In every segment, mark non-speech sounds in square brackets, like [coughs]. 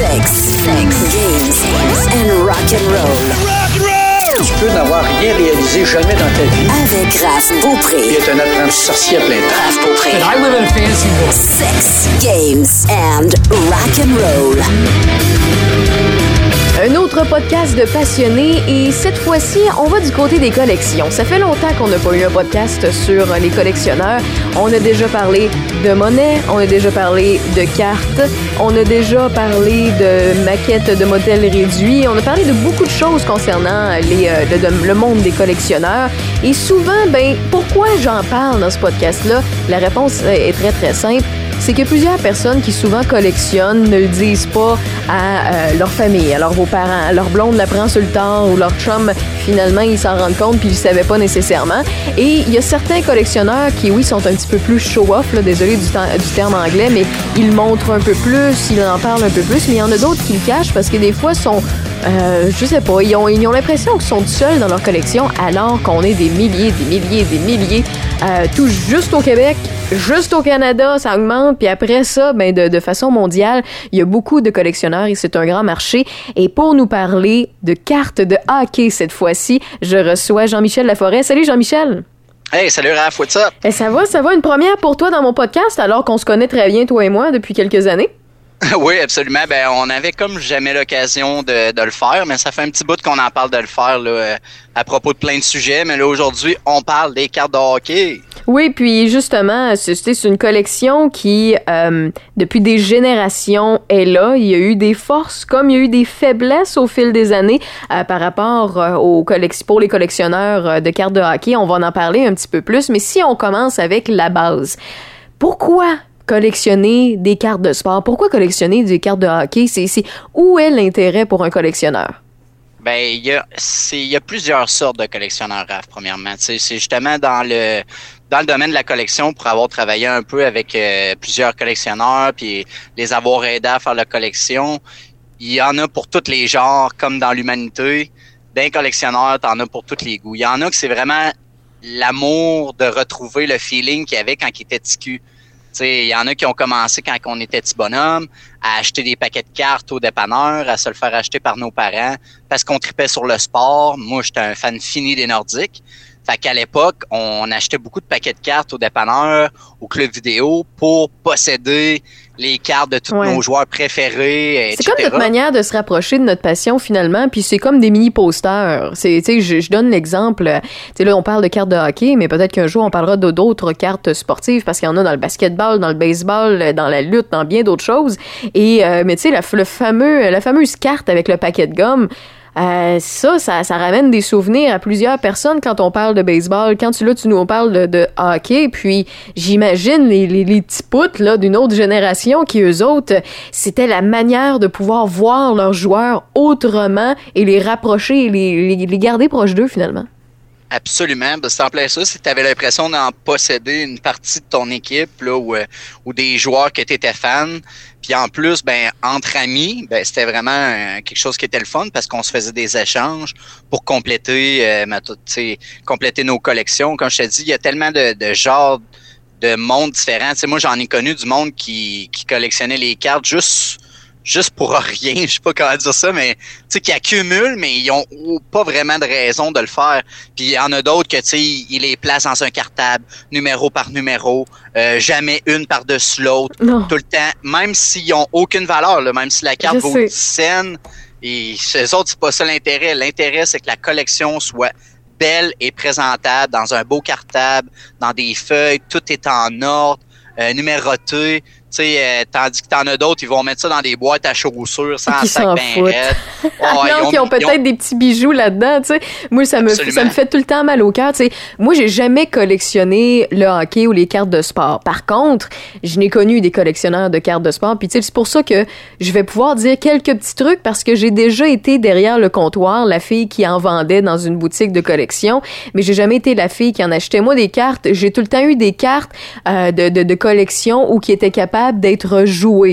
Sex, sex, games and rock and roll. Tu peux n'avoir rien réalisé jamais dans ta vie. Avec Raph Il Beaupré. est un apprenti sorcier à plein temps. Raph Beaupré. I live in a fantasy world. Sex, games and rock and roll. Un autre podcast de passionnés et cette fois-ci, on va du côté des collections. Ça fait longtemps qu'on n'a pas eu un podcast sur les collectionneurs. On a déjà parlé de monnaie, on a déjà parlé de cartes, on a déjà parlé de maquettes de modèles réduits, on a parlé de beaucoup de choses concernant euh, le, le monde des collectionneurs. Et souvent, ben, pourquoi j'en parle dans ce podcast-là? La réponse est très très simple c'est que plusieurs personnes qui souvent collectionnent ne le disent pas à euh, leur famille. Alors vos parents, leur blonde l'apprend sur le tard ou leur chum, finalement, ils s'en rendent compte puis ils ne savaient pas nécessairement. Et il y a certains collectionneurs qui, oui, sont un petit peu plus show-off, désolé du, temps- terme anglais, mais ils montrent un peu plus, ils en parlent un peu plus, mais il y en a d'autres qui le cachent parce que des fois sont euh, je sais pas, ils ont, ils ont l'impression qu'ils sont seuls dans leur collection alors qu'on est des milliers, des milliers, des milliers, euh, tout juste au Québec, juste au Canada, ça augmente, puis après ça, ben de, de façon mondiale, il y a beaucoup de collectionneurs et c'est un grand marché. Et pour nous parler de cartes de hockey cette fois-ci, je reçois Jean-Michel Laforêt. Salut Jean-Michel! Hey, salut Raph, what's up? Eh, ça va, ça va, une première pour toi dans mon podcast alors qu'on se connaît très bien, toi et moi, depuis quelques années. [laughs] oui, absolument. Ben, on avait comme jamais l'occasion de, de le faire, mais ça fait un petit bout qu'on en parle de le faire là, euh, à propos de plein de sujets. Mais là, aujourd'hui, on parle des cartes de hockey. Oui, puis justement, c'est une collection qui, euh, depuis des générations, est là. Il y a eu des forces comme il y a eu des faiblesses au fil des années euh, par rapport euh, aux pour les collectionneurs euh, de cartes de hockey. On va en parler un petit peu plus, mais si on commence avec la base, pourquoi collectionner des cartes de sport? Pourquoi collectionner des cartes de hockey? C'est où est l'intérêt pour un collectionneur? Ben, il y a, plusieurs sortes de collectionneurs, Raph, premièrement. C'est justement dans le, dans le domaine de la collection, pour avoir travaillé un peu avec euh, plusieurs collectionneurs, puis les avoir aidés à faire la collection, il y en a pour tous les genres, comme dans l'humanité. D'un collectionneur, t'en as pour tous les goûts. Il y en a que c'est vraiment l'amour de retrouver le feeling qu'il y avait quand il était ticu. Il y en a qui ont commencé quand on était petit bonhomme à acheter des paquets de cartes au dépanneur, à se le faire acheter par nos parents parce qu'on tripait sur le sport. Moi, j'étais un fan fini des Nordiques. Fait qu'à l'époque, on achetait beaucoup de paquets de cartes au dépanneur, au club vidéo pour posséder les cartes de tous Ouais. nos joueurs préférés, C'est comme notre manière de se rapprocher de notre passion finalement, puis c'est comme des mini posters. C'est, tu sais, je, je donne l'exemple. euh, Tu sais là, on parle de cartes de hockey, mais peut-être qu'un jour on parlera de d'autres cartes sportives parce qu'il y en a dans le basketball, dans le baseball, euh, dans la lutte, dans bien d'autres choses. Et euh, mais tu sais, la, le fameux, la fameuse carte avec le paquet de gomme. Euh, ça, ça, ça ramène des souvenirs à plusieurs personnes quand on parle de baseball. Quand tu là, tu nous parles de, hockey, puis j'imagine les, les, les petits poutres là d'une autre génération qui eux autres, c'était la manière de pouvoir voir leurs joueurs autrement et les rapprocher et les, les garder proches d'eux finalement. Absolument. Ben, c'est en plein ça. C'est que tu avais l'impression d'en posséder une partie de ton équipe là, ou, euh, ou des joueurs que tu étais fan. Puis en plus, ben entre amis, ben c'était vraiment euh, quelque chose qui était le fun parce qu'on se faisait des échanges pour compléter, euh, compléter nos collections. Comme je te dis, il y a tellement de, de genres de mondes différents. Tu sais, moi, j'en ai connu du monde qui, qui collectionnait les cartes juste juste pour rien, [laughs] je sais pas comment dire ça, mais tu sais, qui accumulent, mais ils ont pas vraiment de raison de le faire. Puis il y en a d'autres que tu sais, ils les placent dans un cartable, numéro par numéro, euh, jamais une par-dessus l'autre, tout le temps, même s'ils ont aucune valeur, là, même si la carte Je vaut sais. 10 cents, et ces autres, c'est pas ça l'intérêt. L'intérêt, c'est que la collection soit belle et présentable dans un beau cartable, dans des feuilles, tout est en ordre, euh, numéroté. Sais, euh, tandis que t'en as d'autres, ils vont mettre ça dans des boîtes à chaussures sans sac ben raide. [laughs] Oh, non, ils ont peut-être des petits bijoux là-dedans, tu sais. Moi, ça me, ça me fait tout le temps mal au cœur, tu sais. Moi, j'ai jamais collectionné le hockey ou les cartes de sport. Par contre, je n'ai connu des collectionneurs de cartes de sport, puis tu sais, c'est pour ça que je vais pouvoir dire quelques petits trucs parce que j'ai déjà été derrière le comptoir, la fille qui en vendait dans une boutique de collection, mais j'ai jamais été la fille qui en achetait. Moi, des cartes, j'ai tout le temps eu des cartes euh, de, de, de collection ou qui étaient capables d'être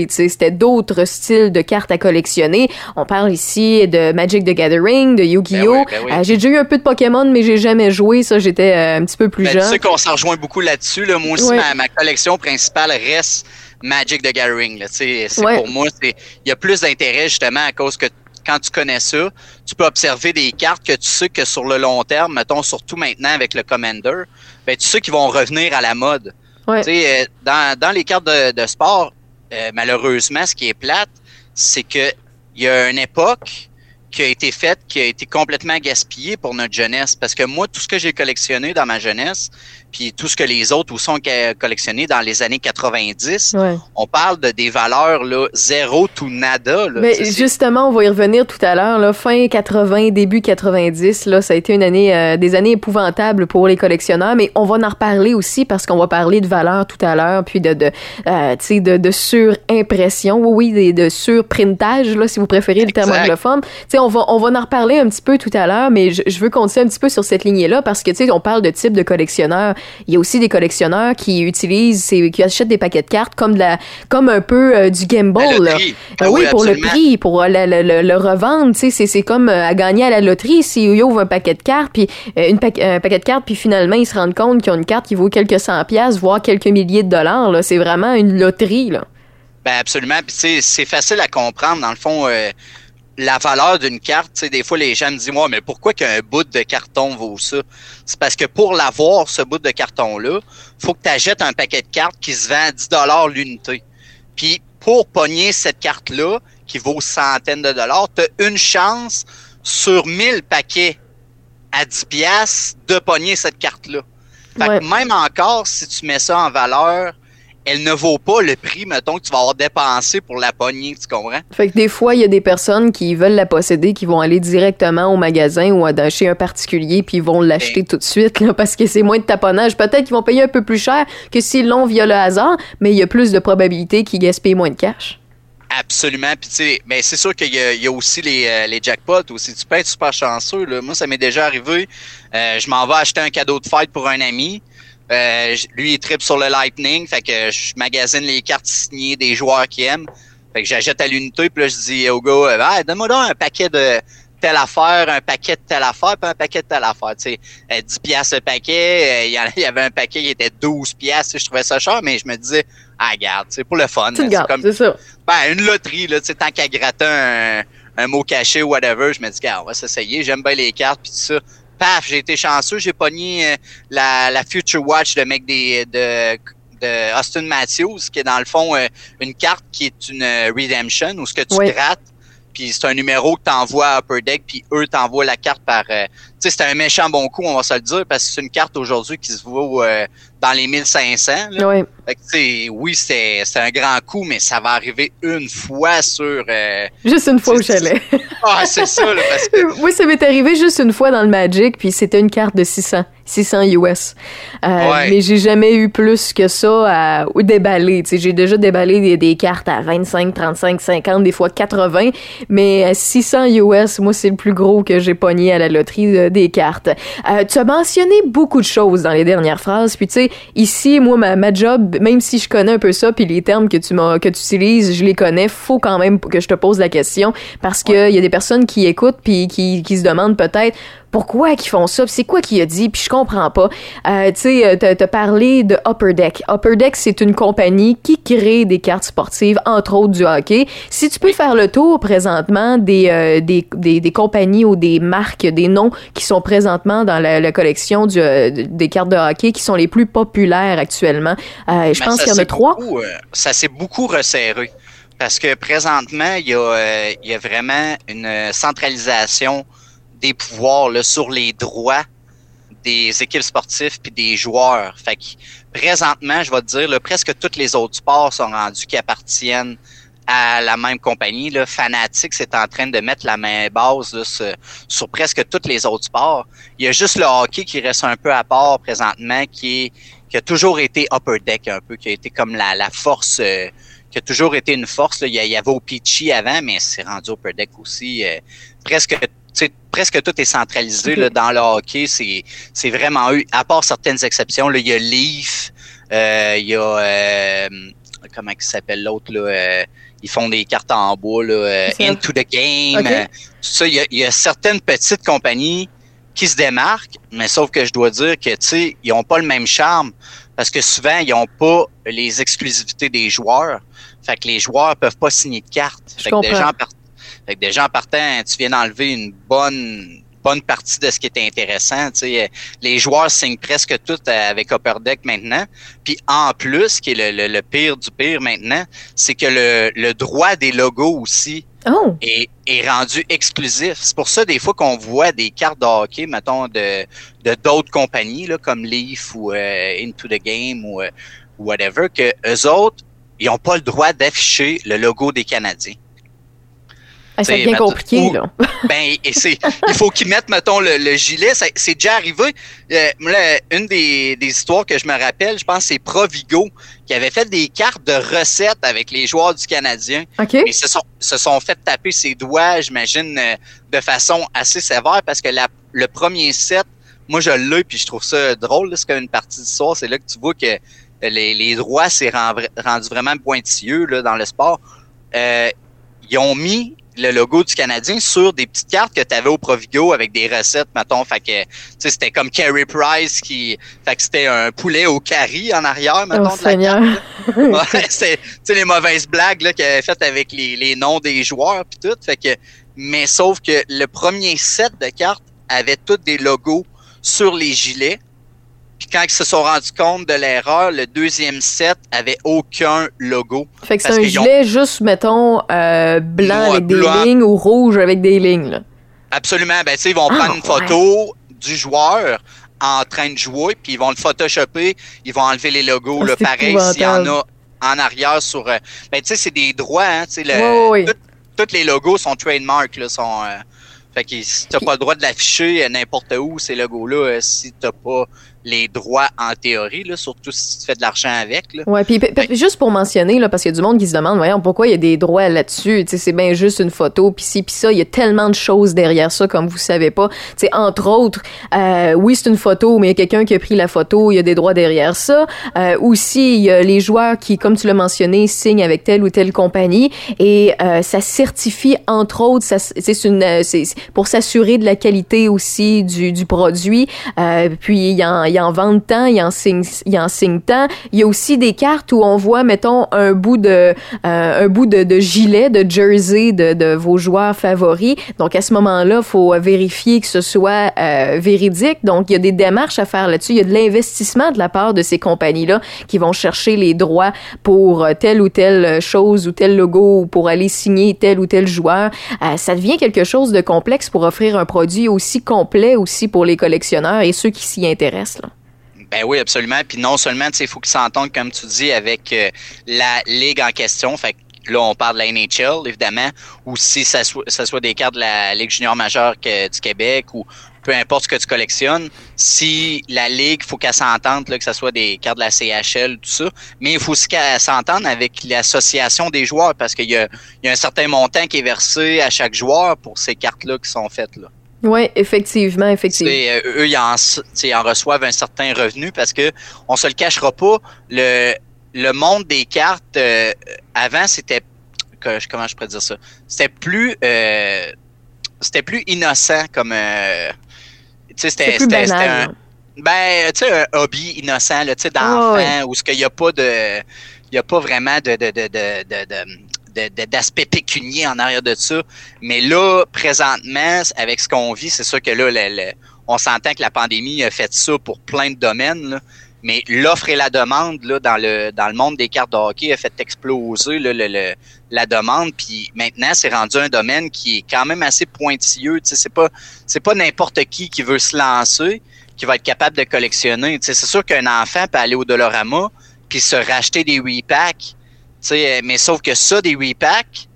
sais. C'était d'autres styles de cartes à collectionner. On parle ici de Magic the Gathering, de Yu-Gi-Oh! Ben oui, ben oui. Euh, j'ai déjà eu un peu de Pokémon, mais j'ai jamais joué. Ça, j'étais euh, un petit peu plus Ben, jeune. tu sais qu'on s'en rejoint beaucoup là-dessus. Là. Moi aussi, ma, ma collection principale reste Magic the Gathering. C'est pour moi, il y a plus d'intérêt justement à cause que quand tu connais ça, tu peux observer des cartes que tu sais que sur le long terme, mettons surtout maintenant avec le Commander, ben tu sais qu'ils vont revenir à la mode. Euh, dans, dans les cartes de, sport, euh, malheureusement, ce qui est plate, c'est que il y a une époque qui a été faite, qui a été complètement gaspillée pour notre jeunesse. Parce que moi, tout ce que j'ai collectionné dans ma jeunesse, puis tout ce que les autres aussi ont collectionné dans les années 90, on parle de des valeurs là, zéro tout nada. Là, Mais justement, on va y revenir tout à l'heure. Fin 80, début 90, là, ça a été une année, euh, des années épouvantables pour les collectionneurs. Mais on va en reparler aussi parce qu'on va parler de valeurs tout à l'heure, puis de, de, euh, de, de surimpression, oui, oui, de, de surprintage, là, si vous préférez le terme anglophone. sais, on va, on va en reparler un petit peu tout à l'heure, mais je, je veux continuer un petit peu sur cette lignée-là parce que, tu sais, on parle de type de collectionneur il y a aussi des collectionneurs qui utilisent, qui achètent des paquets de cartes comme de la, comme un peu euh, du gamble. Là. Ah oui, pour le prix, pour euh, le, revendre, tu sais, c'est comme euh, à gagner à la loterie. S'ils ouvrent un paquet de cartes, puis une un paquet de cartes, puis finalement ils se rendent compte qu'ils ont une carte qui vaut quelques cent pièces, voire quelques milliers de dollars. Là, c'est vraiment une loterie là. Ben absolument. Puis c'est facile à comprendre dans le fond la valeur d'une carte, tu sais, des fois les gens me disent moi, mais pourquoi qu'un bout de carton vaut ça? C'est parce que pour l'avoir ce bout de carton là, faut que tu achètes un paquet de cartes qui se vend à 10 dollars l'unité. Puis pour pogner cette carte là qui vaut centaines de dollars, tu as une chance sur 1000 paquets à 10 pièces de pogner cette carte là. Fait que même encore si tu mets ça en valeur elle ne vaut pas le prix, mettons, que tu vas avoir dépensé pour la poignée, tu comprends? Fait que des fois, il y a des personnes qui veulent la posséder, qui vont aller directement au magasin ou chez un particulier, puis ils vont l'acheter tout de suite, là, parce que c'est moins de taponnage. Peut-être qu'ils vont payer un peu plus cher que s'ils l'ont via le hasard, mais il y a plus de probabilités qu'ils gaspillent moins de cash. Absolument. Puis, tu sais, mais c'est sûr qu'il y, a aussi les, euh, les jackpots aussi. Tu peux être super chanceux. Là. Moi, ça m'est déjà arrivé. Euh, je m'en vais acheter un cadeau de fête pour un ami. Euh, lui, il tripe sur le Lightning, fait que je magasine les cartes signées des joueurs qu'il aime. Fait que j'achète à l'unité, puis là, je dis au gars, ah, donne-moi donc un paquet de telle affaire, un paquet de telle affaire, puis un paquet de telle affaire. Tu sais, 10 euh, piastres le paquet, [laughs] il y avait un paquet qui était 12 piastres, je trouvais ça cher, mais je me disais, ah, garde, c'est pour le fun. C'est comme, ça. Ben, une loterie, là, tu sais, tant qu'à gratter un, un mot caché ou whatever, je me dis, on va s'essayer, j'aime bien les cartes, puis tout ça paf, j'ai été chanceux, j'ai pogné euh, la, la Future Watch de mec des de, de Austin Matthews, qui est dans le fond euh, une carte qui est une euh, redemption où ce que tu grattes puis c'est un numéro que t'envoies à Upper Deck, puis eux t'envoient la carte par... c'est un méchant bon coup, on va se le dire, parce que c'est une carte aujourd'hui qui se vaut dans les 1500. Là. Oui. Fait que, oui, c'est un grand coup, mais ça va arriver une fois sur... Juste une fois au chalet. ah, c'est ça, là, parce que... [laughs] Oui, ça m'est arrivé juste une fois dans le Magic, puis c'était une carte de 600. 600 US. Euh, Mais j'ai jamais eu plus que ça à ou déballer. J'ai déjà déballé des, des, cartes à 25, 35, 50, des fois 80. Mais 600 US, moi, c'est le plus gros que j'ai pogné à la loterie euh, des cartes. Euh, tu as mentionné beaucoup de choses dans les dernières phrases. Puis tu sais, ici, moi, ma, ma job, même si je connais un peu ça, puis les termes que tu que tu utilises, je les connais, faut quand même que je te pose la question parce qu'il y a des personnes qui écoutent puis qui, qui se demandent peut-être pourquoi qu'ils font ça, c'est quoi qu'il a dit, puis je comprends pas. Euh, tu sais, euh, t'as parlé de Upper Deck. Upper Deck, c'est une compagnie qui crée des cartes sportives, entre autres du hockey. Si tu peux faire le tour présentement des, euh, des, des, des, compagnies ou des marques, des noms qui sont présentement dans la, la collection du, euh, des cartes de hockey qui sont les plus populaires actuellement, euh, je ben, pense qu'il y en a trois. ça s'est beaucoup resserré. Parce que présentement, il y a, il y a vraiment une centralisation des pouvoirs là, sur les droits des équipes sportives puis des joueurs. Fait que présentement, je vais te dire, là, presque tous les autres sports sont rendus qui appartiennent à la même compagnie. Là. Fanatics est en train de mettre la main base là, sur, presque tous les autres sports. Il y a juste le hockey qui reste un peu à part présentement, qui est qui a toujours été upper deck un peu, qui a été comme la, force, euh, qui a toujours été une force. Là. Il, y avait au Peachy avant, mais c'est rendu upper deck aussi. Euh, presque presque tout est centralisé là, dans le hockey. C'est, c'est vraiment eux, à part certaines exceptions. Là, il y a Leaf, euh, il y a euh, comment il s'appelle l'autre là. Euh, ils font des cartes en bois, là, euh, Into the Game. Euh, ça, il y, a, il y, a, certaines petites compagnies qui se démarquent, mais sauf que je dois dire que tu sais, ils ont pas le même charme parce que souvent, ils n'ont pas les exclusivités des joueurs. Fait que les joueurs peuvent pas signer de carte. Fait que, déjà en fait que déjà en partant, tu viens d'enlever une bonne bonne partie de ce qui est intéressant. sais Les joueurs signent presque tout avec Upper Deck maintenant. Puis en plus, qui est le, le, pire du pire maintenant, c'est que le, le droit des logos aussi oh. est, est, rendu exclusif. C'est pour ça, des fois, qu'on voit des cartes de hockey, mettons, de d'autres compagnies, là, comme Leaf ou euh, Into the Game ou euh, whatever, que eux autres, ils n'ont pas le droit d'afficher le logo des Canadiens. Ah, c'est bien compliqué, là. [laughs] ben, et c'est, il faut qu'ils mettent, mettons, le, gilet. C'est déjà arrivé. Euh, une des, des, histoires que je me rappelle, je pense, c'est Provigo qui avait fait des cartes de recettes avec les joueurs du Canadien. Okay. Et se sont, se sont fait taper ses doigts, j'imagine, euh, de façon assez sévère parce que la, le premier set, moi, je l'ai puis je trouve ça drôle. C'est comme une partie d'histoire. C'est là que tu vois que les, les droits s'est rendu vraiment pointilleux là, dans le sport. Euh, ils ont mis le logo du Canadien sur des petites cartes que tu avais au Provigo avec des recettes, mettons. Fait que, c'était comme Carey Price qui, fait que c'était un poulet au curry en arrière, mettons, oh, de la carte. [laughs] ouais, c'est, les mauvaises blagues, là, qu'il avait faites avec les, les noms des joueurs puis tout. Fait que, mais sauf que le premier set de cartes avait tous des logos sur les gilets. Puis quand ils se sont rendus compte de l'erreur, le deuxième set avait aucun logo. Fait que c'est un gilet juste, mettons, euh, blanc avec des lignes ou rouge avec des lignes. Là. Absolument. Ben, tu sais, ils vont prendre une ah, photo du joueur en train de jouer, puis ils vont le photoshopper, ils vont enlever les logos. Ah, pareil, s'il y en a en arrière sur... Euh, ben, tu sais, c'est des droits, hein, tous les logos sont trademark, là, sont... Euh, fait que si t'as pas le droit de l'afficher n'importe où, ces logos-là, si t'as pas les droits en théorie, là, surtout si tu fais de l'argent avec. Là. Ouais, puis juste pour mentionner, là, parce qu'il y a du monde qui se demande, voyons, pourquoi il y a des droits là-dessus, c'est bien juste une photo, puis ci, puis ça, il y a tellement de choses derrière ça, comme vous savez pas. sais entre autres, euh, oui, c'est une photo, mais il y a quelqu'un qui a pris la photo, il y a des droits derrière ça. Euh, aussi, il y a les joueurs qui, comme tu l'as mentionné, signent avec telle ou telle compagnie, et euh, ça certifie, entre autres, c'est une, c'est pour s'assurer de la qualité aussi du, du produit, euh, puis il y a il en vend tant, il en signe, en signe tant. Il y a aussi des cartes où on voit, mettons, un bout de, euh, un bout de, de, gilet, de jersey de, de, vos joueurs favoris. Donc, à ce moment-là, faut vérifier que ce soit euh, véridique. Donc, il y a des démarches à faire là-dessus. Il y a de l'investissement de la part de ces compagnies-là qui vont chercher les droits pour euh, telle ou telle chose ou tel logo ou pour aller signer tel ou tel joueur. ça devient quelque chose de complexe pour offrir un produit aussi complet aussi pour les collectionneurs et ceux qui s'y intéressent. Là. Ben oui, absolument. Puis non seulement, il faut qu'ils s'entendent, comme tu dis, avec euh, la ligue en question. Fait que là, on parle de la NHL, évidemment, ou si ça soit, ça soit des cartes de la Ligue junior majeure du Québec ou peu importe ce que tu collectionnes, si la Ligue, faut qu'elle s'entende, que ce soit des cartes de la CHL, tout ça, mais il faut aussi qu'elle s'entende avec l'association des joueurs parce qu'il y a, y a un certain montant qui est versé à chaque joueur pour ces cartes-là qui sont faites. Là. Oui, effectivement, effectivement. Euh, eux, ils en, en, reçoivent un certain revenu parce que on se le cachera pas, le, le monde des cartes euh, avant c'était comment je pourrais dire ça, c'était plus euh, c'était plus innocent comme c'était un ben tu sais un hobby innocent là tu sais d'enfant où ce qu'il y a pas de il y a pas vraiment de de de de, de d'aspect pécunier en arrière de ça. Mais là, présentement, avec ce qu'on vit, c'est sûr que là, on s'entend que la pandémie a fait ça pour plein de domaines. Mais l'offre et la demande là, dans le monde des cartes de hockey a fait exploser la demande. Puis maintenant, c'est rendu un domaine qui est quand même assez pointilleux. C'est pas c'est pas n'importe qui qui veut se lancer qui va être capable de collectionner. C'est sûr qu'un enfant peut aller au Dolorama puis se racheter des repacks sais, mais sauf que ça, des repacks,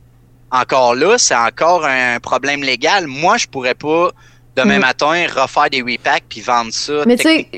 encore là, c'est encore un problème légal. Moi, je pourrais pas demain mm. matin refaire des repacks puis vendre ça. Mais tu sais,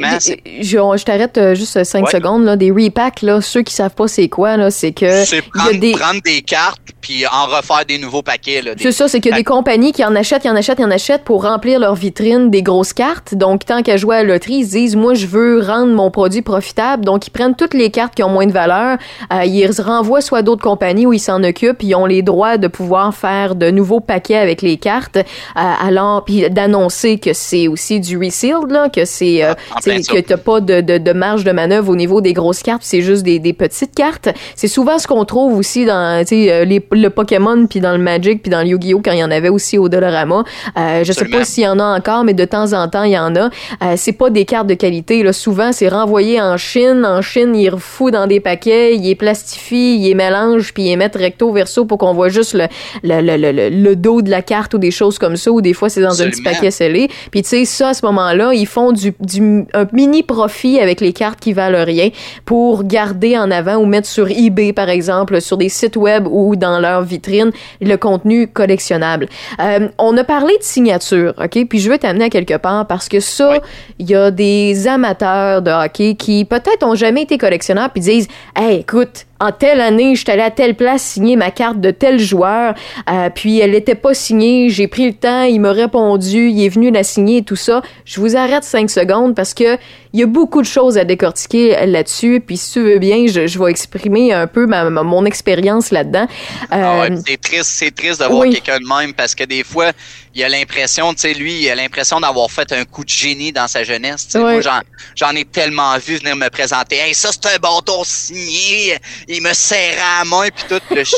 je, je t'arrête euh, juste 5 secondes. Là, des repacks, là, ceux qui savent pas c'est quoi, là, c'est que. C'est prendre, des... prendre des cartes puis en refaire des nouveaux paquets. Là, C'est ça, c'est qu'il y a des compagnies qui en achètent, qui en achètent, qui en achètent pour remplir leur vitrine des grosses cartes. Donc, tant qu'à jouer à la loterie, ils se disent, moi, je veux rendre mon produit profitable. Donc, ils prennent toutes les cartes qui ont moins de valeur, euh, ils renvoient soit d'autres compagnies où ils s'en occupent, ils ont les droits de pouvoir faire de nouveaux paquets avec les cartes, euh, alors, puis d'annoncer que c'est aussi du resealed, là, que c'est Ah, plein ça. que t'as pas de, de, de marge de manœuvre au niveau des grosses cartes, c'est juste des, des petites cartes. C'est souvent ce qu'on trouve aussi dans tu sais, euh, les, le Pokémon, puis dans le Magic, puis dans le Yu-Gi-Oh! quand il y en avait aussi au Dollarama. Euh, je sais Absolument. pas s'il y en a encore, mais de temps en temps, il y en a. Euh, c'est pas des cartes de qualité. Là. Souvent, c'est renvoyé en Chine. En Chine, ils refoutent dans des paquets, ils les plastifient, ils les mélangent, puis ils les mettent recto verso pour qu'on voit juste le, le, le, le, le- dos de la carte ou des choses comme ça, ou des fois, c'est dans un petit Absolument. paquet scellé. Puis tu sais, ça, à ce moment-là, ils font du, du un mini profit avec les cartes qui valent rien pour garder en avant ou mettre sur eBay, par exemple, sur des sites web ou dans leur vitrine, le contenu collectionnable. Euh, on a parlé de signature, OK? Puis je veux t'amener à quelque part parce que ça, Oui. il y a des amateurs de hockey qui peut-être ont jamais été collectionneurs puis disent Hey, écoute, en telle année, je suis allé à telle place signer ma carte de tel joueur, euh, puis elle n'était pas signée, j'ai pris le temps, il m'a répondu, il est venu la signer et tout ça. Je vous arrête cinq secondes parce que il y a beaucoup de choses à décortiquer là-dessus, puis si tu veux bien, je, je vais exprimer un peu ma, ma- mon expérience là-dedans. Ah ouais, Euh, c'est triste, c'est triste de voir oui. quelqu'un de même parce que des fois, il a l'impression, tu sais, lui, il a l'impression d'avoir fait un coup de génie dans sa jeunesse. Moi, j'en, j'en ai tellement vu venir me présenter. Hey, ça, c'est un bâton signé. Il me serrait à la main puis tout. Là, je,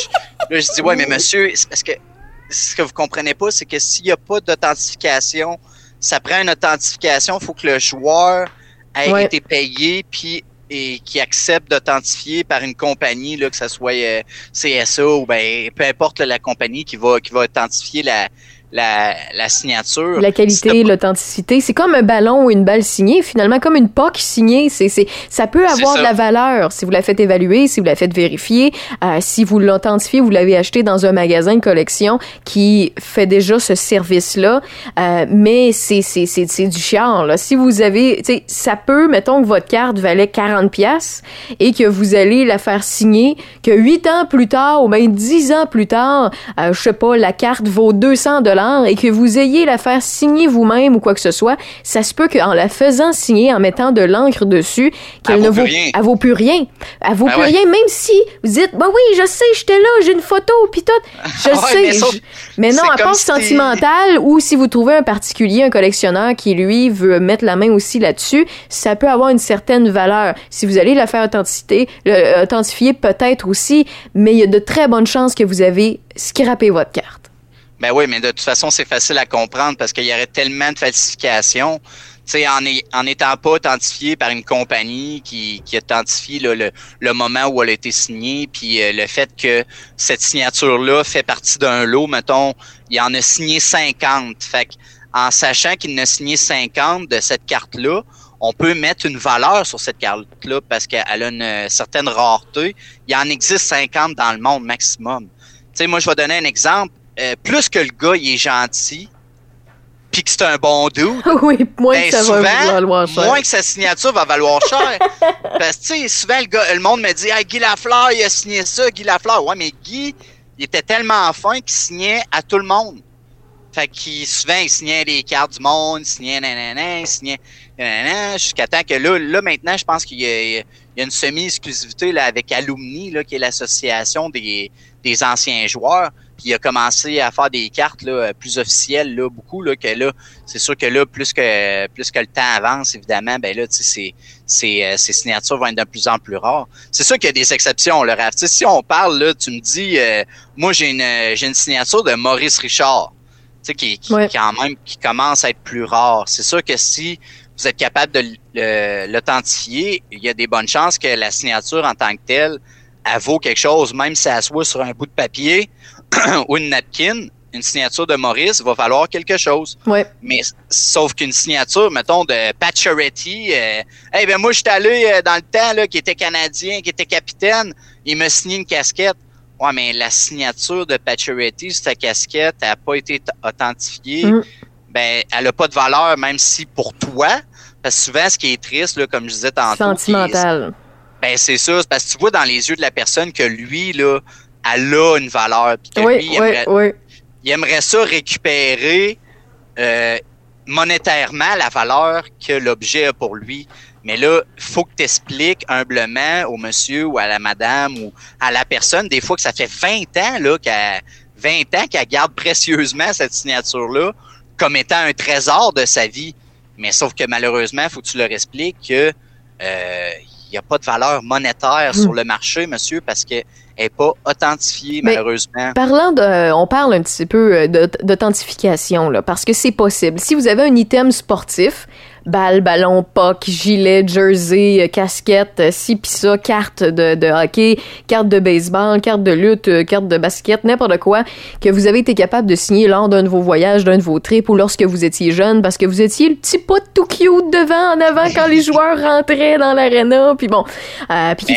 là, je dis, ouais, mais monsieur, c'est parce que ce que vous comprenez pas, c'est que s'il n'y a pas d'authentification, ça prend une authentification. Il faut que le joueur ait été payé puis et qui accepte d'authentifier par une compagnie, là, que ce soit euh, CSA ou ben peu importe là, la compagnie qui va qui va authentifier la la, la signature. La qualité, l'authenticité, c'est comme un ballon ou une balle signée, finalement, comme une POC signée. C'est, c'est, ça peut avoir ça. de la valeur si vous la faites évaluer, si vous la faites vérifier, euh, si vous l'authentifiez, vous l'avez acheté dans un magasin de collection qui fait déjà ce service-là. Euh, mais c'est, c'est, c'est, c'est du chiant, là. Si vous avez, tu sais, ça peut, mettons que votre carte valait 40 pièces et que vous allez la faire signer, que 8 ans plus tard ou même 10 ans plus tard, euh, je sais pas, la carte vaut 200 dollars et que vous ayez la faire signer vous-même ou quoi que ce soit, ça se peut qu'en la faisant signer, en mettant de l'encre dessus, qu'elle Elle ne vaut rien. elle vaut plus rien. Elle vaut Ben plus ouais. rien, même si vous dites, bah oui, je sais, j'étais là, j'ai une photo, puis tout. Je [laughs] Ouais, sais. mais sauf- je- mais non, à part si- sentimental, ou si vous trouvez un particulier, un collectionneur qui, lui, veut mettre la main aussi là-dessus, ça peut avoir une certaine valeur. Si vous allez la faire authenticité, le- authentifier peut-être aussi, mais il y a de très bonnes chances que vous avez scrappé votre carte. Ben oui, mais de toute façon, c'est facile à comprendre parce qu'il y aurait tellement de falsifications. Tu sais, en, est- en étant pas authentifié par une compagnie qui, qui authentifie là, le, le moment où elle a été signée, puis euh, le fait que cette signature-là fait partie d'un lot, mettons, il en a signé 50. Fait en sachant qu'il en a signé 50 de cette carte-là, on peut mettre une valeur sur cette carte-là parce qu'elle a une euh, certaine rareté. Il en existe 50 dans le monde maximum. Tu sais, moi, je vais donner un exemple. Euh, plus que le gars, il est gentil, puis que c'est un bon dude, [laughs] oui, moins ben, que ça souvent, va valoir cher. moins que sa signature va valoir cher. [laughs] Parce que, tu sais, souvent, le, gars, le monde me dit, ah, Guy Lafleur, il a signé ça, Guy Lafleur. Ouais, mais Guy, il était tellement fin qu'il signait à tout le monde. Fait qu'il, souvent, il signait les cartes du monde, il signait nanana, il signait nanana, jusqu'à temps que là, là, maintenant, je pense qu'il y a, il y a une semi-exclusivité, là, avec Alumni, là, qui est l'association des, des anciens joueurs. Il a commencé à faire des cartes là, plus officielles, là, beaucoup, là, que là, c'est sûr que là, plus que plus que le temps avance, évidemment, ben là, euh, ces signatures vont être de plus en plus rares. C'est sûr qu'il y a des exceptions, le Raph. Si on parle, là, tu me dis, euh, moi, j'ai une, j'ai une signature de Maurice Richard, qui, qui, Ouais. quand même, qui commence à être plus rare. C'est sûr que si vous êtes capable de l'authentifier, il y a des bonnes chances que la signature en tant que telle, elle vaut quelque chose, même si elle soit sur un bout de papier ou [clears throat] une napkin, une signature de Maurice va valoir quelque chose. Ouais. Mais sauf qu'une signature, mettons, de Pacioretty, euh, hey, ben moi, je suis allé euh, dans le temps, là, qui était canadien, qui était capitaine, il m'a signé une casquette. Ouais, mais la signature de Pacioretty, sur ta casquette, elle n'a pas été authentifiée. Mm. Ben, elle a pas de valeur, même si pour toi, parce que souvent, ce qui est triste, là, comme je disais tantôt, Sentimental. ben c'est ça, parce que tu vois dans les yeux de la personne que lui, là, elle a une valeur. Puis que Oui, lui, il, oui, aimerait, oui. il aimerait ça récupérer euh, monétairement la valeur que l'objet a pour lui. Mais là, il faut que tu expliques humblement au monsieur ou à la madame ou à la personne, des fois que ça fait 20 ans là, qu'elle 20 ans qu'elle garde précieusement cette signature-là, comme étant un trésor de sa vie. Mais sauf que malheureusement, il faut que tu leur expliques que euh, n'y a pas de valeur monétaire sur le marché, monsieur, parce que n'est pas authentifiée, malheureusement. Parlant de, on parle un petit peu d'authentification, là, parce que c'est possible. Si vous avez un item sportif, balle, ballon, puck, gilet, jersey, euh, casquette, euh, ci pis ça, carte de, de, hockey, carte de baseball, carte de lutte, euh, carte de basket, n'importe quoi, que vous avez été capable de signer lors d'un de vos voyages, d'un de vos trips ou lorsque vous étiez jeune, parce que vous étiez le petit pot tout cute devant, en avant, quand les joueurs rentraient dans l'arena, puis bon. Euh, puis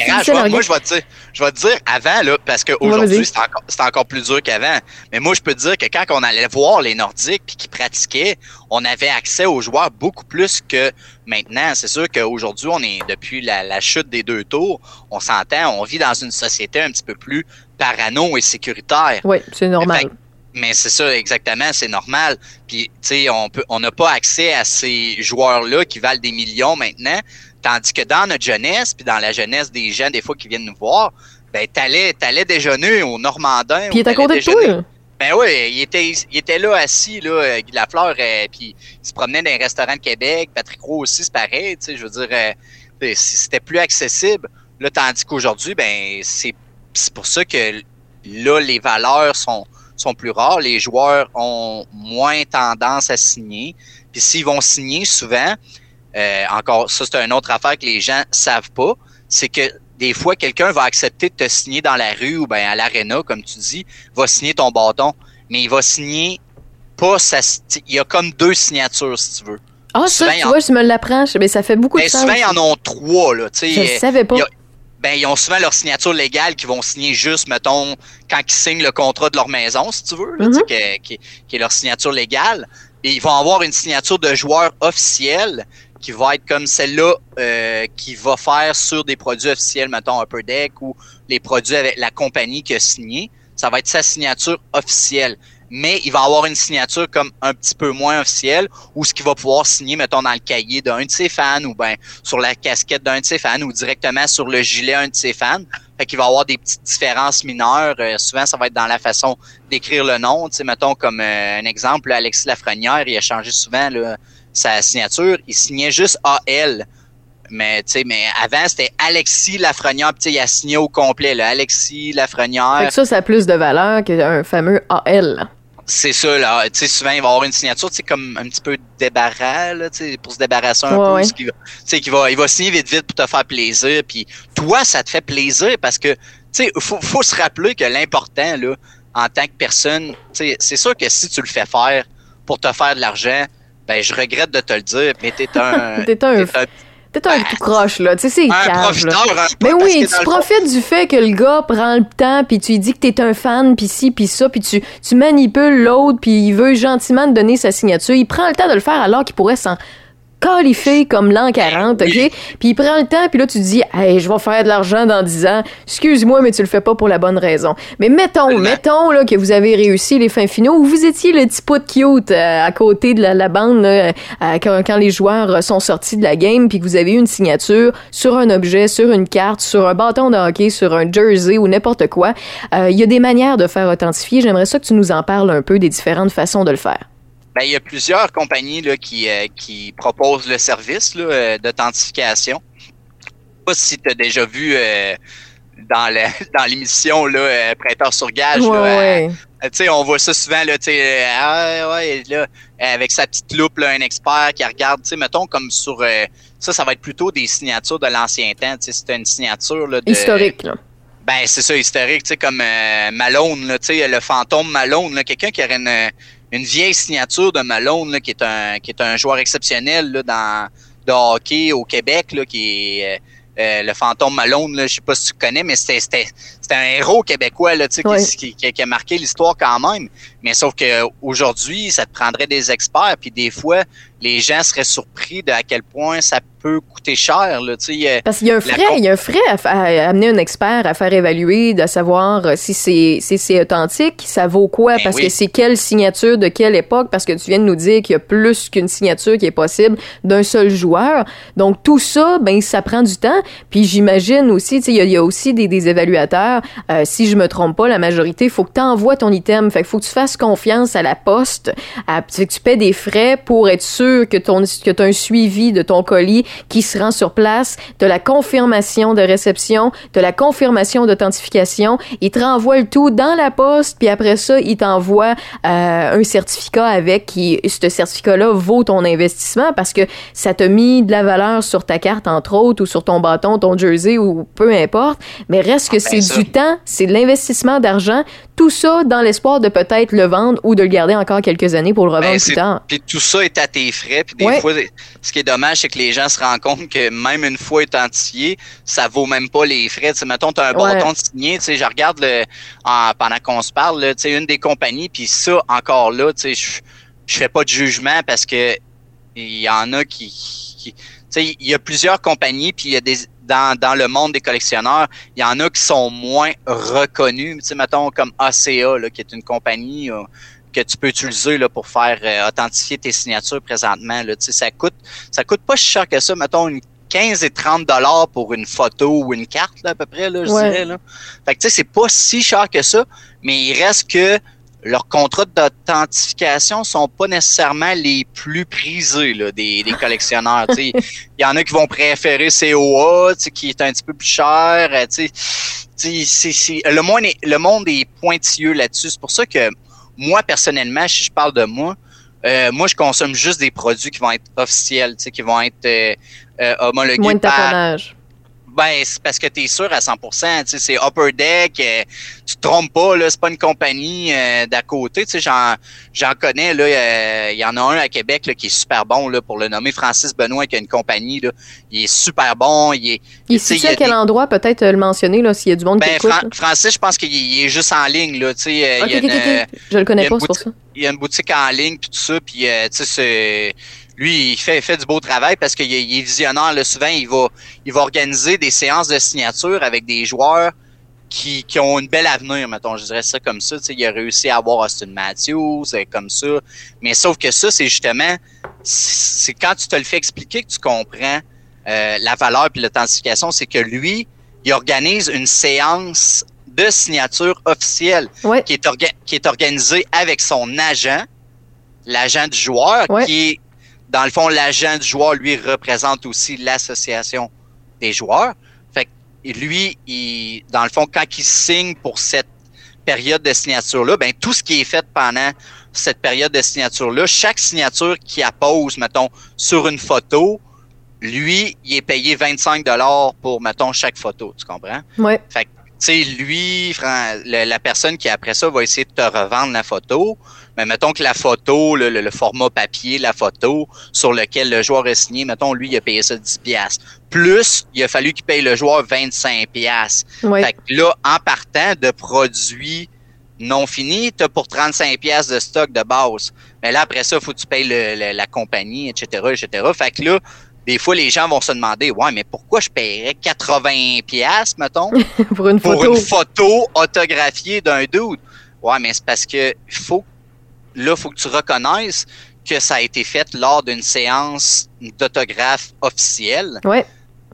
moi, je vais te dire, je vais te dire avant, là, parce qu'aujourd'hui, c'est encore, encore, plus dur qu'avant, mais moi, je peux te dire que quand on allait voir les Nordiques puis qu'ils pratiquaient, on avait accès aux joueurs beaucoup plus que maintenant. C'est sûr qu'aujourd'hui, on est depuis la, chute des deux tours, on s'entend, on vit dans une société un petit peu plus parano et sécuritaire. Oui, c'est normal. mais c'est ça, exactement, c'est normal. Puis, tu sais, on peut, on n'a pas accès à ces joueurs-là qui valent des millions maintenant. Tandis que dans notre jeunesse, puis dans la jeunesse des gens, des fois, qui viennent nous voir, ben, t'allais, t'allais déjeuner au Normandin. Puis il est à côté de toi. Ben oui, il était, il était là assis, là, euh, Guy Lafleur, euh, puis il se promenait dans les restaurants de Québec. Patrick Roux aussi, c'est pareil, tu sais, je veux dire, euh, c'était plus accessible. Là, tandis qu'aujourd'hui, ben, c'est, c'est pour ça que là, les valeurs sont, sont plus rares. Les joueurs ont moins tendance à signer. Puis s'ils vont signer souvent, euh, encore, ça, c'est une autre affaire que les gens savent pas, c'est que des fois, quelqu'un va accepter de te signer dans la rue ou ben à l'aréna, comme tu dis, va signer ton bâton, mais il va signer pas sa. Il y a comme deux signatures, si tu veux. Ah, ça, tu vois, je me l'apprends, mais ça fait beaucoup de temps. Souvent, ils en ont trois, là. Tu sais, je savais pas. ben, ils ont souvent leur signature légale qui vont signer juste, mettons, quand ils signent le contrat de leur maison, si tu veux, là, mm-hmm. qui, qui, est leur signature légale. Et ils vont avoir une signature de joueur officiel qui va être comme celle-là euh, qui va faire sur des produits officiels, mettons Upper Deck ou les produits avec la compagnie qui a signé. Ça va être sa signature officielle. Mais il va avoir une signature comme un petit peu moins officielle ou ce qu'il va pouvoir signer, mettons, dans le cahier d'un de ses fans ou ben sur la casquette d'un de ses fans ou directement sur le gilet d'un de ses fans. Fait qu'il va avoir des petites différences mineures. Euh, souvent, ça va être dans la façon d'écrire le nom. Tu sais, mettons comme euh, un exemple, Alexis Lafrenière, il a changé souvent là, sa signature, il signait juste AL. Mais, mais avant, c'était Alexis Lafrenière, puis il a signé au complet, là, Alexis Lafrenière. Fait que ça, ça a plus de valeur qu'un fameux AL. C'est ça, là. Tu sais, souvent, il va avoir une signature, tu comme un petit peu débarras, là, tu sais, pour se débarrasser un peu. Tu sais, qu'il va, il va signer vite, vite pour te faire plaisir. Puis toi, ça te fait plaisir parce que, tu sais, faut, faut se rappeler que l'important, là, en tant que personne, tu sais, c'est sûr que si tu le fais faire pour te faire de l'argent, ben, je regrette de te le dire, mais t'es un. [laughs] t'es un. T'es un tout croche, là. Tu sais, c'est cave, là. Mais oui, tu profites du fait que le gars prend le temps, puis tu lui dis que t'es un fan, puis ci, puis ça, puis tu, tu manipules l'autre, puis il veut gentiment te donner sa signature. Il prend le temps de le faire alors qu'il pourrait s'en qualifié comme l'an 40, OK? Puis il prend le temps, puis là, tu dis, hey, je vais faire de l'argent dans 10 ans. Excuse-moi, mais tu le fais pas pour la bonne raison. Mais mettons, mettons là, que vous avez réussi les fins finaux, où vous étiez le petit pot cute euh, à côté de la, bande euh, quand, quand, les joueurs sont sortis de la game, puis que vous avez eu une signature sur un objet, sur une carte, sur un bâton de hockey, sur un jersey ou n'importe quoi. Euh, il y a des manières de faire authentifier. J'aimerais ça que tu nous en parles un peu des différentes façons de le faire. Ben, il y a plusieurs compagnies là, qui, euh, qui proposent le service euh, d'authentification. Je sais pas si tu as déjà vu euh, dans [laughs] dans l'émission là, Prêteur sur gage. Ouais, on voit ça souvent là, ah, ouais, là, avec sa petite loupe, là, un expert qui regarde, mettons comme sur ça, ça va être plutôt des signatures de l'ancien temps. C'est une signature là, de, historique. Là. Ben, c'est ça, historique, tu sais, comme Malone, là, le fantôme Malone, quelqu'un qui aurait une, une vieille signature de Malone, qui est un qui est un joueur exceptionnel là, dans de hockey au Québec, là, qui est euh, euh, le fantôme Malone, là, je sais pas si tu connais, mais c'était un héros québécois là, qui, qui, qui, qui, a marqué l'histoire quand même. Mais sauf que aujourd'hui, ça te prendrait des experts, puis des fois, les gens seraient surpris de à quel point ça peut coûter cher. Là, Parce qu'il y a un frais, il y a un frais à, amener un expert à faire évaluer, de savoir euh, si c'est si c'est authentique, ça vaut quoi, ben parce que c'est quelle signature de quelle époque, parce que tu viens de nous dire qu'il y a plus qu'une signature qui est possible d'un seul joueur. Donc tout ça, ben ça prend du temps. Puis j'imagine aussi, il y, a aussi des, des évaluateurs euh, si je me trompe pas, la majorité, il faut que tu envoies ton item. Fait qu'il faut que tu fasses confiance à la poste. À, que tu paies des frais pour être sûr que ton que tu as un suivi de ton colis qui se rend sur place, de la confirmation de réception, de la confirmation d'authentification. Il te renvoie le tout dans la poste, puis après ça, il t'envoie euh, un certificat avec qui, ce certificat-là vaut ton investissement parce que ça t'a mis de la valeur sur ta carte, entre autres, ou sur ton bâton, ton jersey, ou peu importe. Mais reste que Ah, ben c'est du temps, c'est de l'investissement d'argent. Tout ça dans l'espoir de peut-être le vendre ou de le garder encore quelques années pour le revendre Ben, plus tard. Puis tout ça est à tes frais. Puis des Ouais. fois, ce qui est dommage, c'est que les gens se rendent compte que même une fois authentifié, ça vaut même pas les frais. Tu sais, mettons, tu as un Ouais. bâton de signé. Tu sais, je regarde le, en- pendant qu'on se parle, tu sais, une des compagnies, puis ça, encore là, tu sais, je je fais pas de jugement parce que il y en a qui. qui- tu sais, il y a plusieurs compagnies, puis il y a des. Dans, dans le monde des collectionneurs, il y en a qui sont moins reconnus. Tu sais, mettons comme ACA, là, qui est une compagnie euh, que tu peux utiliser là, pour faire euh, authentifier tes signatures présentement. Là. Tu sais, ça coûte ça coûte pas si cher que ça, mettons une 15 et 30 dollars pour une photo ou une carte là, à peu près, là, je Ouais. dirais. Là. Fait que tu sais, c'est pas si cher que ça, mais il reste que leurs contrats d'authentification sont pas nécessairement les plus prisés là, des, des collectionneurs. tu sais. Il y en a qui vont préférer COA, tu sais, qui est un petit peu plus cher. euh, tu sais. Tu sais, c'est- c'est- le, monde est, le monde est pointilleux là-dessus. C'est pour ça que moi, personnellement, si je parle de moi, euh, moi, je consomme juste des produits qui vont être officiels, tu sais, qui vont être euh, euh, homologués Moins de par, taponnage. Ben, c'est parce que tu es sûr à 100%. Tu sais, c'est Upper Deck. euh, tu te trompes pas, là. C'est pas une compagnie euh, d'à côté. Tu sais, j'en, j'en connais, là. euh, Il y en a un à Québec, là, qui est super bon, là, pour le nommer. Francis Benoît, qui a une compagnie, là. Il est super bon. Il est, Il il y à quel des- endroit peut-être euh, le mentionner là s'il y a du monde qui ben, écoute. Fran- là? Francis, je pense qu'il il est juste en ligne, là. Tu sais, Ok, il y a ok, une, ok, euh, ok. Je le il connais pas, c'est pour ça. il y a une boutique en ligne puis tout ça puis tu sais c'est lui il fait fait du beau travail parce qu'il est- il est visionnaire là, souvent il va il va organiser des séances de signature avec des joueurs qui, qui ont une belle avenir mettons je dirais ça comme ça tu sais il a réussi à avoir Austin Matthews comme ça mais sauf que ça c'est justement c'est quand tu te le fais expliquer que tu comprends euh, la valeur puis l'authentification c'est que lui il organise une séance de signature officielle Ouais. qui est, orga- qui est organisé avec son agent, l'agent du joueur, Ouais. qui est, dans le fond, l'agent du joueur, lui, représente aussi l'association des joueurs. Fait que lui, il, dans le fond, quand il signe pour cette période de signature-là, ben, tout ce qui est fait pendant cette période de signature-là, chaque signature qu'il appose, mettons, sur une photo, lui, il est payé 25 dollars pour, mettons, chaque photo. Tu comprends? Ouais. Fait que, sais, lui, le- la personne qui après ça va essayer de te revendre la photo, mais mettons que la photo, le, le- le format papier, la photo sur lequel le joueur a signé, mettons, lui, il a payé ça 10 piastres. Plus, il a fallu qu'il paye le joueur 25 piastres. Ouais. Fait que là, en partant de produits non finis, tu as pour 35 piastres de stock de base. Mais là, après ça, il faut que tu payes la compagnie, etc., etc. Fait que là, des fois, les gens vont se demander, ouais, mais pourquoi je paierais 80 piastres, mettons, [laughs] pour une pour photo. une photo autographiée d'un dude? Ouais, mais c'est parce que faut, là, faut que tu reconnaisses que ça a été fait lors d'une séance d'autographe officielle. Ouais.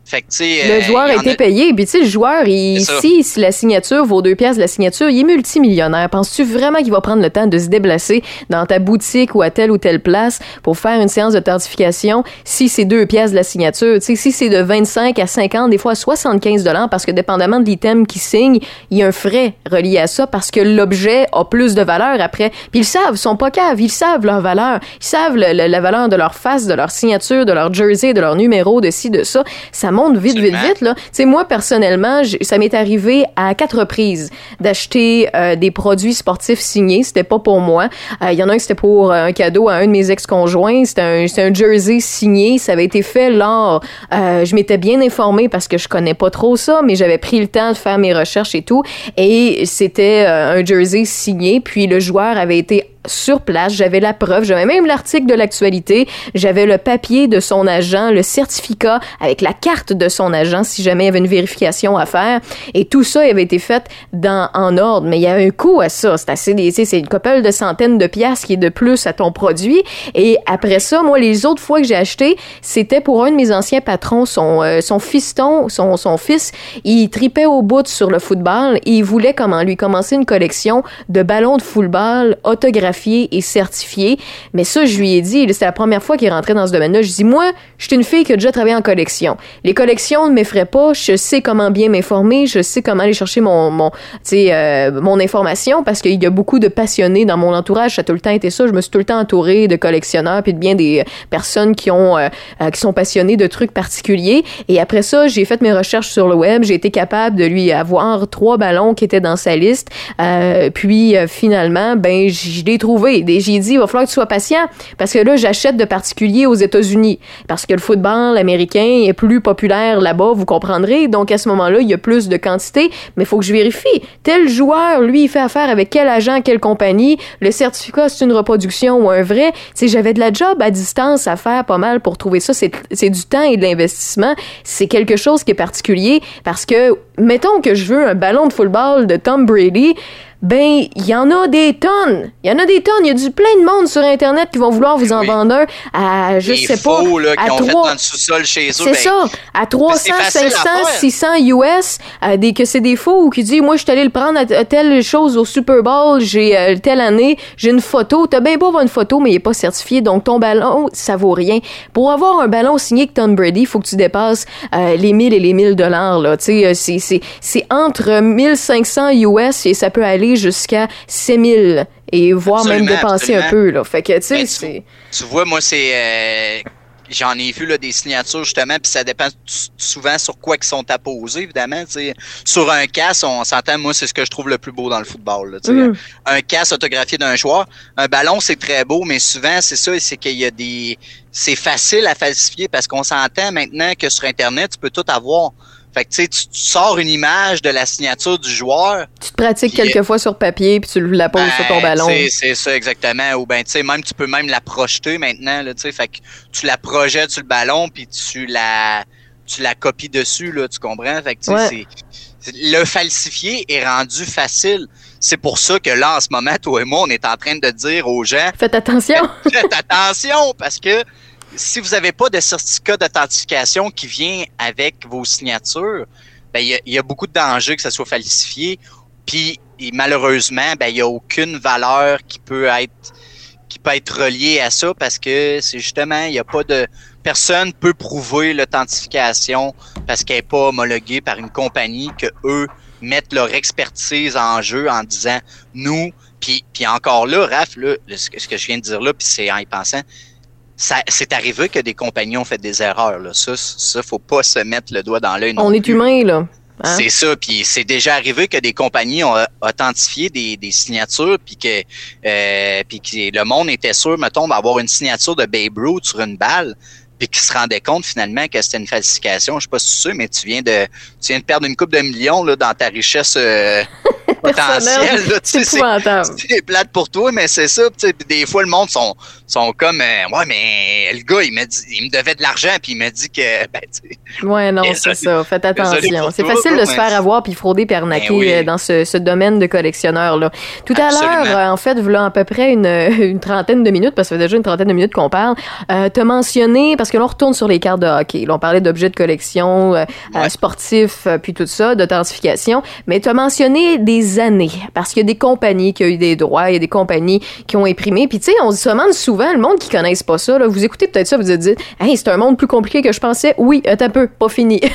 Fait que, Le euh, joueur a été payé. Puis, tu sais, le joueur, il, si, si la signature vaut deux pièces de la signature, il est multimillionnaire. Penses-tu vraiment qu'il va prendre le temps de se déplacer dans ta boutique ou à telle ou telle place pour faire une séance d'authentification si c'est deux pièces de la signature? Tu sais, si c'est de 25 à 50, des fois à 75 dollars, parce que dépendamment de l'item qui signe, il y a un frais relié à ça parce que l'objet a plus de valeur après. Puis ils savent, ils sont pas caves, ils savent leur valeur. Ils savent le- le- la valeur de leur face, de leur signature, de leur jersey, de leur numéro, de ci, de ça. Ça monte vite, vite, vite, là. Moi, personnellement, ça m'est arrivé à quatre reprises d'acheter euh, des produits sportifs signés. C'était pas pour moi. Euh, Il y en a un qui c'était pour euh, un cadeau à un de mes ex-conjoints. C'était un, un jersey signé. Ça avait été fait lors... euh, je m'étais bien informée parce que je connais pas trop ça, mais j'avais pris le temps de faire mes recherches et tout. Et c'était un jersey signé. Puis le joueur avait été sur place. J'avais la preuve, j'avais même l'article de l'actualité, j'avais le papier de son agent, le certificat avec la carte de son agent si jamais il y avait une vérification à faire. Et tout ça avait été fait dans, en ordre. Mais il y a un coût à ça. C'est assez, c'est une couple de centaines de piastres qui est de plus à ton produit. Et après ça, moi, les autres fois que j'ai acheté, c'était pour un de mes anciens patrons, son, euh, son fiston, son, son fils, il tripait au bout sur le football et il voulait comment lui commencer une collection de ballons de football autographiés et certifiés. Mais ça, je lui ai dit, c'était la première fois qu'il rentrait dans ce domaine-là. Je dis, moi, je suis une fille qui a déjà travaillé en collection. Les collections ne m'effraient pas. Je sais comment bien m'informer. Je sais comment aller chercher mon, mon, euh, mon information parce qu'il y a beaucoup de passionnés dans mon entourage. Ça a tout le temps été ça. Je me suis tout le temps entourée de collectionneurs puis de bien des personnes qui ont, euh, euh, qui sont passionnées de trucs particuliers. Et après ça, j'ai fait mes recherches sur le web. J'ai été capable de lui avoir trois ballons qui étaient dans sa liste. puis finalement, ben, je l'ai J'ai dit, il va falloir que tu sois patient parce que là, j'achète de particuliers aux États-Unis parce que le football américain est plus populaire là-bas, vous comprendrez. Donc à ce moment-là, il y a plus de quantité, mais il faut que je vérifie. Tel joueur, lui, il fait affaire avec quel agent, quelle compagnie. Le certificat, c'est une reproduction ou un vrai. Tu j'avais de la job à distance à faire pas mal pour trouver ça. C'est du temps et de l'investissement. C'est quelque chose qui est particulier parce que, mettons que je veux un ballon de football de Tom Brady, ben, il y en a des tonnes. Il y en a des tonnes. Il y a du plein de monde sur Internet qui vont vouloir vous en vendre un à, je sais pas, à 3... sous-sol chez eux. C'est ben, ça. À 300, 500, 600 US, euh, des, que c'est des faux ou qui disent, moi, je suis allé le prendre à, telle chose au Super Bowl, j'ai euh, telle année, j'ai une photo. T'as bien beau avoir une photo, mais il est pas certifié. Donc, ton ballon, ça vaut rien. Pour avoir un ballon signé que Tom Brady, il faut que tu dépasses euh, les 1000 et les 1000 dollars, là. Tu sais, c'est, c'est entre 1500 US et ça peut aller jusqu'à 6000 et voire même dépasser un peu. Là. Fait que, tu sais, ben. Tu vois, moi, c'est... Euh, j'en ai vu là, des signatures, justement, puis ça dépend souvent sur quoi ils sont apposés, évidemment. Sur un casse, on s'entend, moi, c'est ce que je trouve le plus beau dans le football. Là, mm. Un casse autographié d'un joueur. Un ballon, c'est très beau, mais souvent, c'est ça, c'est qu'il y a des... C'est facile à falsifier parce qu'on s'entend maintenant que sur Internet, tu peux tout avoir. Fait que tu sais, tu sors une image de la signature du joueur. Tu te pratiques quelques fois sur papier puis tu la poses sur ton ben, ballon. C'est ça exactement. Ou ben tu sais même tu peux même la projeter maintenant là, tu sais, fait que tu la projettes sur le ballon puis tu la tu la copies dessus là, tu comprends? Fait que tu sais le falsifier est rendu facile. C'est pour ça que là en ce moment toi et moi on est en train de dire aux gens Faites attention. Faites attention parce que si vous n'avez pas de certificat d'authentification qui vient avec vos signatures, ben il y, a beaucoup de dangers que ça soit falsifié. Puis malheureusement, ben il y a aucune valeur qui peut être qui peut être reliée à ça parce que c'est justement il n'y a pas de personne peut prouver l'authentification parce qu'elle n'est pas homologuée par une compagnie que eux mettent leur expertise en jeu en disant nous puis puis encore là Raph là ce que je viens de dire là puis c'est en y pensant c'est arrivé que des compagnies ont fait des erreurs. Là. Ça, ça, faut pas se mettre le doigt dans l'œil. On est humain, là. Hein? C'est ça, puis c'est déjà arrivé que des compagnies ont authentifié des, des signatures, puis que, euh, puis que le monde était sûr, mettons, d'avoir une signature de Babe Ruth sur une balle, puis qui se rendait compte finalement que c'était une falsification. Je sais pas sais, mais tu viens de, tu viens de perdre une coupe de millions là, dans ta richesse. Euh, [laughs] potentiel. C'est plate pour toi, mais c'est ça. Des fois, le monde sont, sont comme euh, Ouais, mais le gars, il me dit il me devait de l'argent, puis il m'a dit que. [laughs] Ben, ouais, non, c'est ça. Faites attention. C'est facile de se faire avoir puis frauder puis arnaquer ben euh, dans ce, ce, domaine de collectionneur. Là. Tout à l'heure, euh, en fait, voilà à peu près une, une, trentaine de minutes, parce que ça fait déjà une trentaine de minutes qu'on parle, euh, t'as mentionné, parce que là, on retourne sur les cartes de hockey. Là, on parlait d'objets de collection, sportifs, puis tout ça, d'authentification, mais tu as mentionné des années parce qu'il y a des compagnies qui ont eu des droits, il y a des compagnies qui ont imprimé. Puis tu sais, on se demande souvent, le monde qui connaisse pas ça, là, vous écoutez peut-être ça, vous vous dites, hey, c'est un monde plus compliqué que je pensais. Oui, un peu, pas fini. [laughs]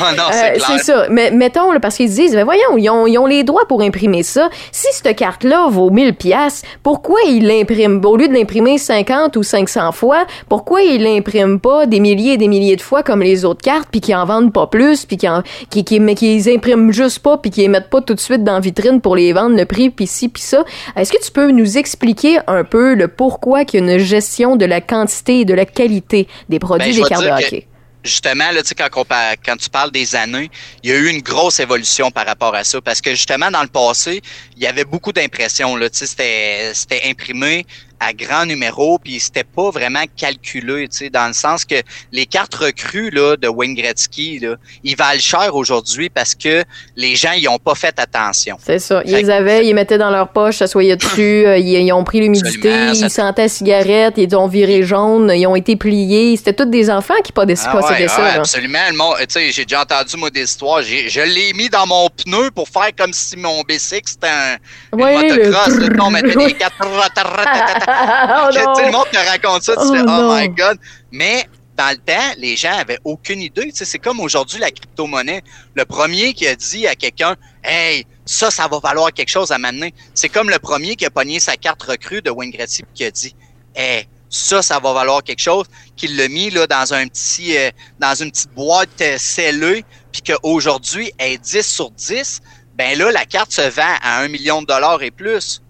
Ah non, c'est euh, ça. Mais mettons, là, parce qu'ils disent, ben voyons, ils ont, ils ont, les droits pour imprimer ça. Si cette carte-là vaut 1000 pièces, pourquoi ils l'impriment? Au lieu de l'imprimer 50 ou 500 fois Pourquoi ils l'impriment pas des milliers et des milliers de fois comme les autres cartes, puis qu'ils en vendent pas plus, puis qu'ils qui, qui, mais qu'ils impriment juste pas, puis qu'ils les mettent pas tout de suite dans vitrine pour les vendre, le prix, puis ci, puis ça. Est-ce que tu peux nous expliquer un peu le pourquoi qu'il y a une gestion de la quantité et de la qualité des produits ben, des cartes de hockey? justement, là, quand, on, quand tu parles des années, il y a eu une grosse évolution par rapport à ça. Parce que justement, dans le passé, il y avait beaucoup d'impressions. C'était imprimé à grand numéro, puis c'était pas vraiment calculé, tu sais, dans le sens que les cartes recrues là, de Wayne Gretzky, là, ils valent cher aujourd'hui parce que les gens ils ont pas fait attention. C'est ça. Ils les avaient, ils mettaient dans leur poche, s'assoyaient dessus, [coughs] euh, ils, ont pris l'humidité, ils sentaient la cigarette, ils ont viré jaune, ils ont été pliés. C'était tous des enfants qui pas ah possédaient ça. Ouais, absolument. Tu sais, j'ai déjà entendu moi des histoires. Je l'ai mis dans mon pneu pour faire comme si mon B6 c'était un ouais, motocross. Le... on mettait des [laughs] [laughs] oh tout le monde te raconte ça, tu oh fais Oh my God. Mais dans le temps, les gens avaient aucune idée. Tu sais, c'est comme aujourd'hui la crypto-monnaie. Le premier qui a dit à quelqu'un Hey, ça, ça va valoir quelque chose à m'amener. C'est comme le premier qui a pogné sa carte recrue de Wayne Gretzky qui a dit Hey, ça, ça va valoir quelque chose, qu'il l'a mis là, dans un petit euh, dans une petite boîte euh, scellée, puis qu'aujourd'hui, elle est 10 sur 10, ben là, la carte se vend à un million de dollars et plus.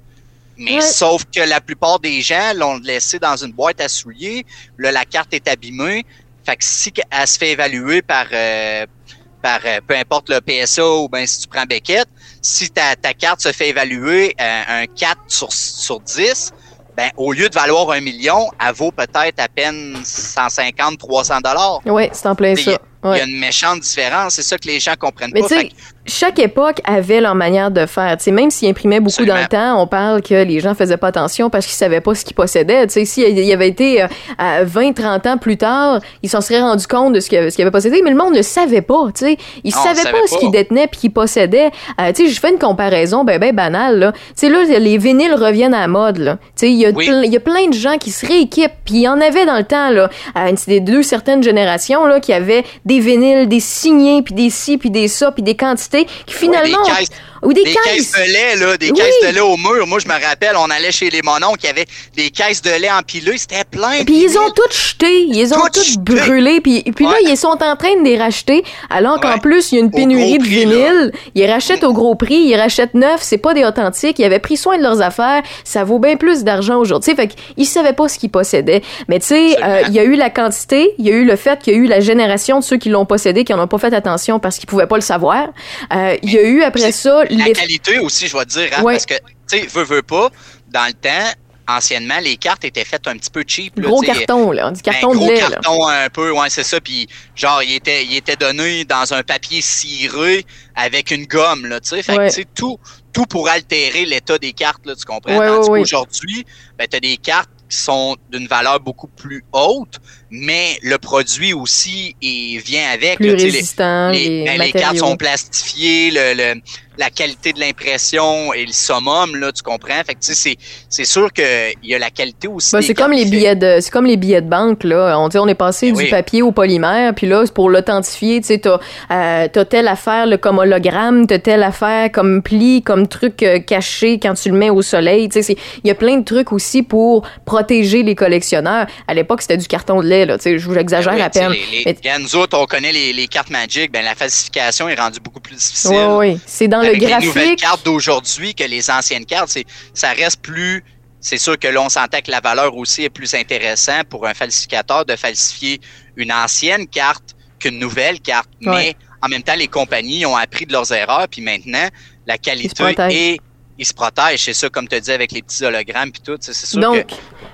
Mais sauf que la plupart des gens l'ont laissé dans une boîte à souliers. Là, la carte est abîmée. Fait que si elle se fait évaluer par, euh, par euh, peu importe le PSA ou bien si tu prends Beckett, si ta, ta carte se fait évaluer euh, un 4 sur, sur 10, ben, au lieu de valoir un million, elle vaut peut-être à peine 150, 300 dollars. Oui, c'est en plein ça. Il y a une méchante différence. C'est ça que les gens comprennent Mais pas chaque époque avait leur manière de faire. sais, même s'ils imprimaient beaucoup dans le temps, on parle que les gens faisaient pas attention parce qu'ils savaient pas ce qu'ils possédaient. S'il y avait été euh, à 20, 30 ans plus tard, ils s'en seraient rendus compte de ce qu'ils avaient possédé, mais le monde ne savait pas. sais, Ils ne savaient pas, ce qu'ils détenaient puis qu'ils possédaient. Euh, je fais une comparaison ben, ben banale. Là. là, les vinyles reviennent à la mode. Il y, a y a plein de gens qui se rééquipent. Puis il y en avait dans le temps, là, euh, des deux certaines générations là, qui avaient des vinyles, des signés, puis des ci, puis des ça, puis des quantités qui finalement ou des, caisses. de lait, là, des caisses de lait au mur. Moi, je me rappelle, on allait chez les monons qui avaient des caisses de lait empilées, c'était plein. Puis ils ont toutes jeté, ils ont toutes brûlé, puis, puis là, ils sont en train de les racheter, alors qu'en plus, il y a une pénurie de vinyle. Ils rachètent au gros prix, ils rachètent neuf, c'est pas des authentiques, ils avaient pris soin de leurs affaires, ça vaut bien plus d'argent aujourd'hui. Fait qu'ils savaient pas ce qu'ils possédaient. Mais tu sais, euh, il y a eu la quantité, il y a eu le fait qu'il y a eu la génération de ceux qui l'ont possédé, qui n'en ont pas fait attention parce qu'ils pouvaient pas le savoir. Euh, il y a eu après ça la qualité aussi, je vais te dire, hein, parce que, tu sais, veux, veux pas, dans le temps, anciennement, les cartes étaient faites un petit peu cheap. gros carton, là. Du carton ben, de lait. Gros carton un peu, ouais, c'est ça. Puis, genre, il était, il était donné dans un papier ciré avec une gomme, là, tu sais. Fait que, tu sais, tout, tout pour altérer l'état des cartes, là, tu comprends? Ouais, Tandis qu'aujourd'hui, ben, t'as des cartes qui sont d'une valeur beaucoup plus haute, mais le produit aussi il vient avec. Plus résistant, les, les, ben, les, cartes sont plastifiées, le, le la qualité de l'impression et le summum, là, tu comprends? Fait que, tu sais, c'est sûr qu'il y a la qualité aussi. Ben, c'est comme les billets de, c'est comme les billets de banque, là. On dit, on est passé ben du papier au polymère, puis là, pour l'authentifier, tu sais, t'as, euh, telle affaire, comme hologramme, t'as telle affaire comme pli, comme truc euh, caché quand tu le mets au soleil, tu sais, il y a plein de trucs aussi pour protéger les collectionneurs. À l'époque, c'était du carton de lait, là, je vous exagère ben à peine. Les, nous autres, on connaît les, les cartes Magic, ben la falsification est rendue beaucoup plus difficile. Oui, oui. C'est dans les nouvelles cartes d'aujourd'hui que les anciennes cartes, ça reste plus c'est sûr que là, on sentait que la valeur aussi est plus intéressante pour un falsificateur de falsifier une ancienne carte qu'une nouvelle carte. Mais en même temps, les compagnies ont appris de leurs erreurs, puis maintenant, la qualité est ils se protègent, c'est ça, comme tu dis, avec les petits hologrammes puis tout. C'est sûr Donc,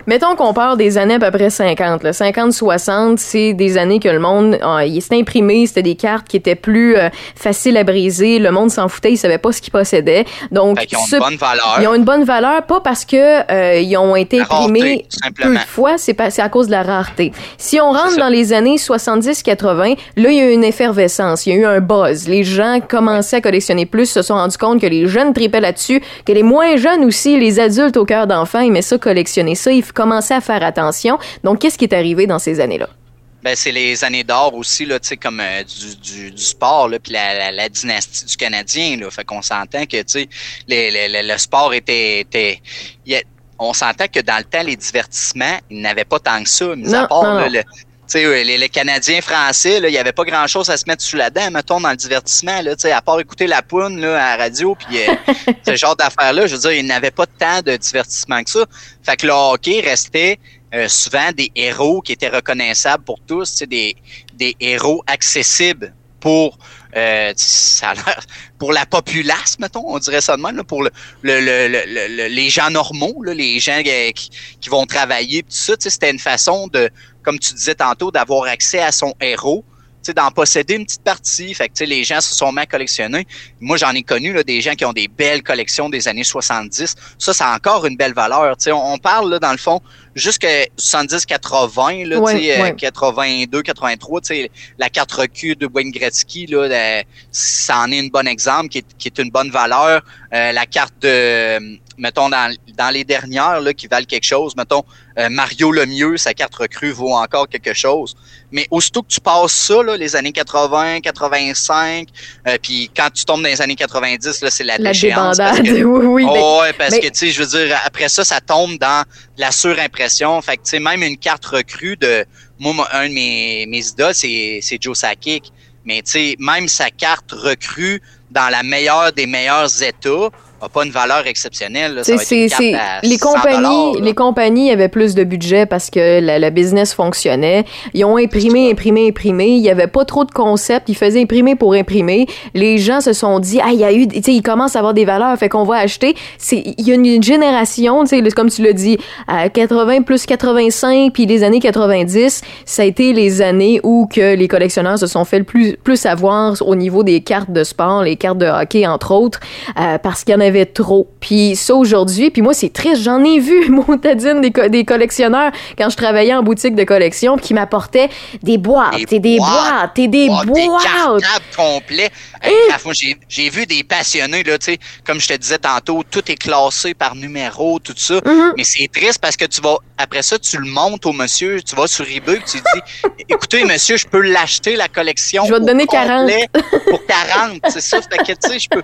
mettons qu'on parle des années à peu près 50. 50-60, c'est des années que le monde, ah, il s'est imprimé, c'était des cartes qui étaient plus euh, faciles à briser. Le monde s'en foutait, il savait pas ce qu'ils possédaient. Donc, ils ont une bonne valeur. Ils ont une bonne valeur, pas parce que euh, ils ont été imprimés peu de fois, c'est à cause de la rareté. Si on rentre dans les années 70-80, là, il y a eu une effervescence, il y a eu un buzz. Les gens commençaient à collectionner plus, se sont rendus compte que les jeunes tripaient là-dessus que les moins jeunes aussi, les adultes au cœur d'enfant, aimaient ça collectionner ça, ils commençaient à faire attention. Donc, qu'est-ce qui est arrivé dans ces années-là? Ben, c'est les années d'or aussi, là, tu sais, comme euh, du, du, sport, là, puis la, dynastie du Canadien, là. Fait qu'on s'entend que, tu sais, le sport était, était on s'entend que dans le temps, les divertissements, ils n'avaient pas tant que ça, mis à part le, sais, les, les, Canadiens français, il n'y avait pas grand-chose à se mettre sous la dent, mettons, dans le divertissement, là, à part écouter la poune là, à la radio, puis euh, [laughs] ce genre d'affaires-là, je veux dire, ils n'avaient pas tant de divertissement que ça. Fait que le hockey restait euh, souvent des héros qui étaient reconnaissables pour tous, des, des héros accessibles pour euh, ça pour la populace, mettons, on dirait ça de même, pour le, le, le, les gens normaux, là, les gens euh, qui, qui vont travailler, tout ça, c'était une façon de, comme tu disais tantôt, d'avoir accès à son héros d'en posséder une petite partie. Fait que les gens se sont mis à collectionner. Moi, j'en ai connu là, des gens qui ont des belles collections des années 70. Ça, ça a encore une belle valeur. on, on parle, là, dans le fond, jusqu'à 70-80, là, ouais, 82, 83, la carte recul de Wayne Gretzky, là, ça en est un bon exemple, qui est, qui est une bonne valeur. Euh, la carte de mettons, dans, dans les dernières là, qui valent quelque chose, mettons, euh, Mario le mieux, sa carte recrue vaut encore quelque chose. Mais aussitôt que tu passes ça, là, les années 80, 85, euh, puis quand tu tombes dans les années 90, là, c'est la, la déchéance. [laughs] oui, oui. Oh, ouais, parce que, tu sais, je veux dire, après ça, ça tombe dans la surimpression. Fait que, tu sais, même une carte recrue de, moi, un de mes, mes idoles, c'est, c'est Joe Sakic. Mais, tu sais, même sa carte recrue dans la meilleure des meilleurs états, a pas une valeur exceptionnelle. Ça les compagnies, les compagnies avaient plus de budget parce que la, business fonctionnait. Ils ont imprimé, imprimé, imprimé. Il y avait pas trop de concepts. Ils faisaient imprimer pour imprimer. Les gens se sont dit, ah, il y a eu, tu sais, ils commencent à avoir des valeurs, fait qu'on va acheter. C'est, il y a une, génération, tu sais, comme tu l'as dit, à 80 plus 85, puis les années 90, ça a été les années où que les collectionneurs se sont fait le plus, plus avoir au niveau des cartes de sport, les cartes de hockey entre autres, euh, parce qu'il y en avait trop. Puis ça aujourd'hui, puis moi c'est triste, j'en ai vu [laughs] montadine des, des collectionneurs quand je travaillais en boutique de collection qui m'apportaient des boîtes, et des boîtes, et des boîtes. Des cartables complets. Hein? J'ai vu des passionnés là, tu sais, comme je te disais tantôt, tout est classé par numéro, tout ça. Mm-hmm. Mais c'est triste parce que tu vas après ça, tu le montes au monsieur, tu vas sur eBay, tu dis, [laughs] écoutez monsieur, je peux l'acheter la collection. Je vais te donner 40 pour 40, c'est ça. Fait que tu sais, je peux,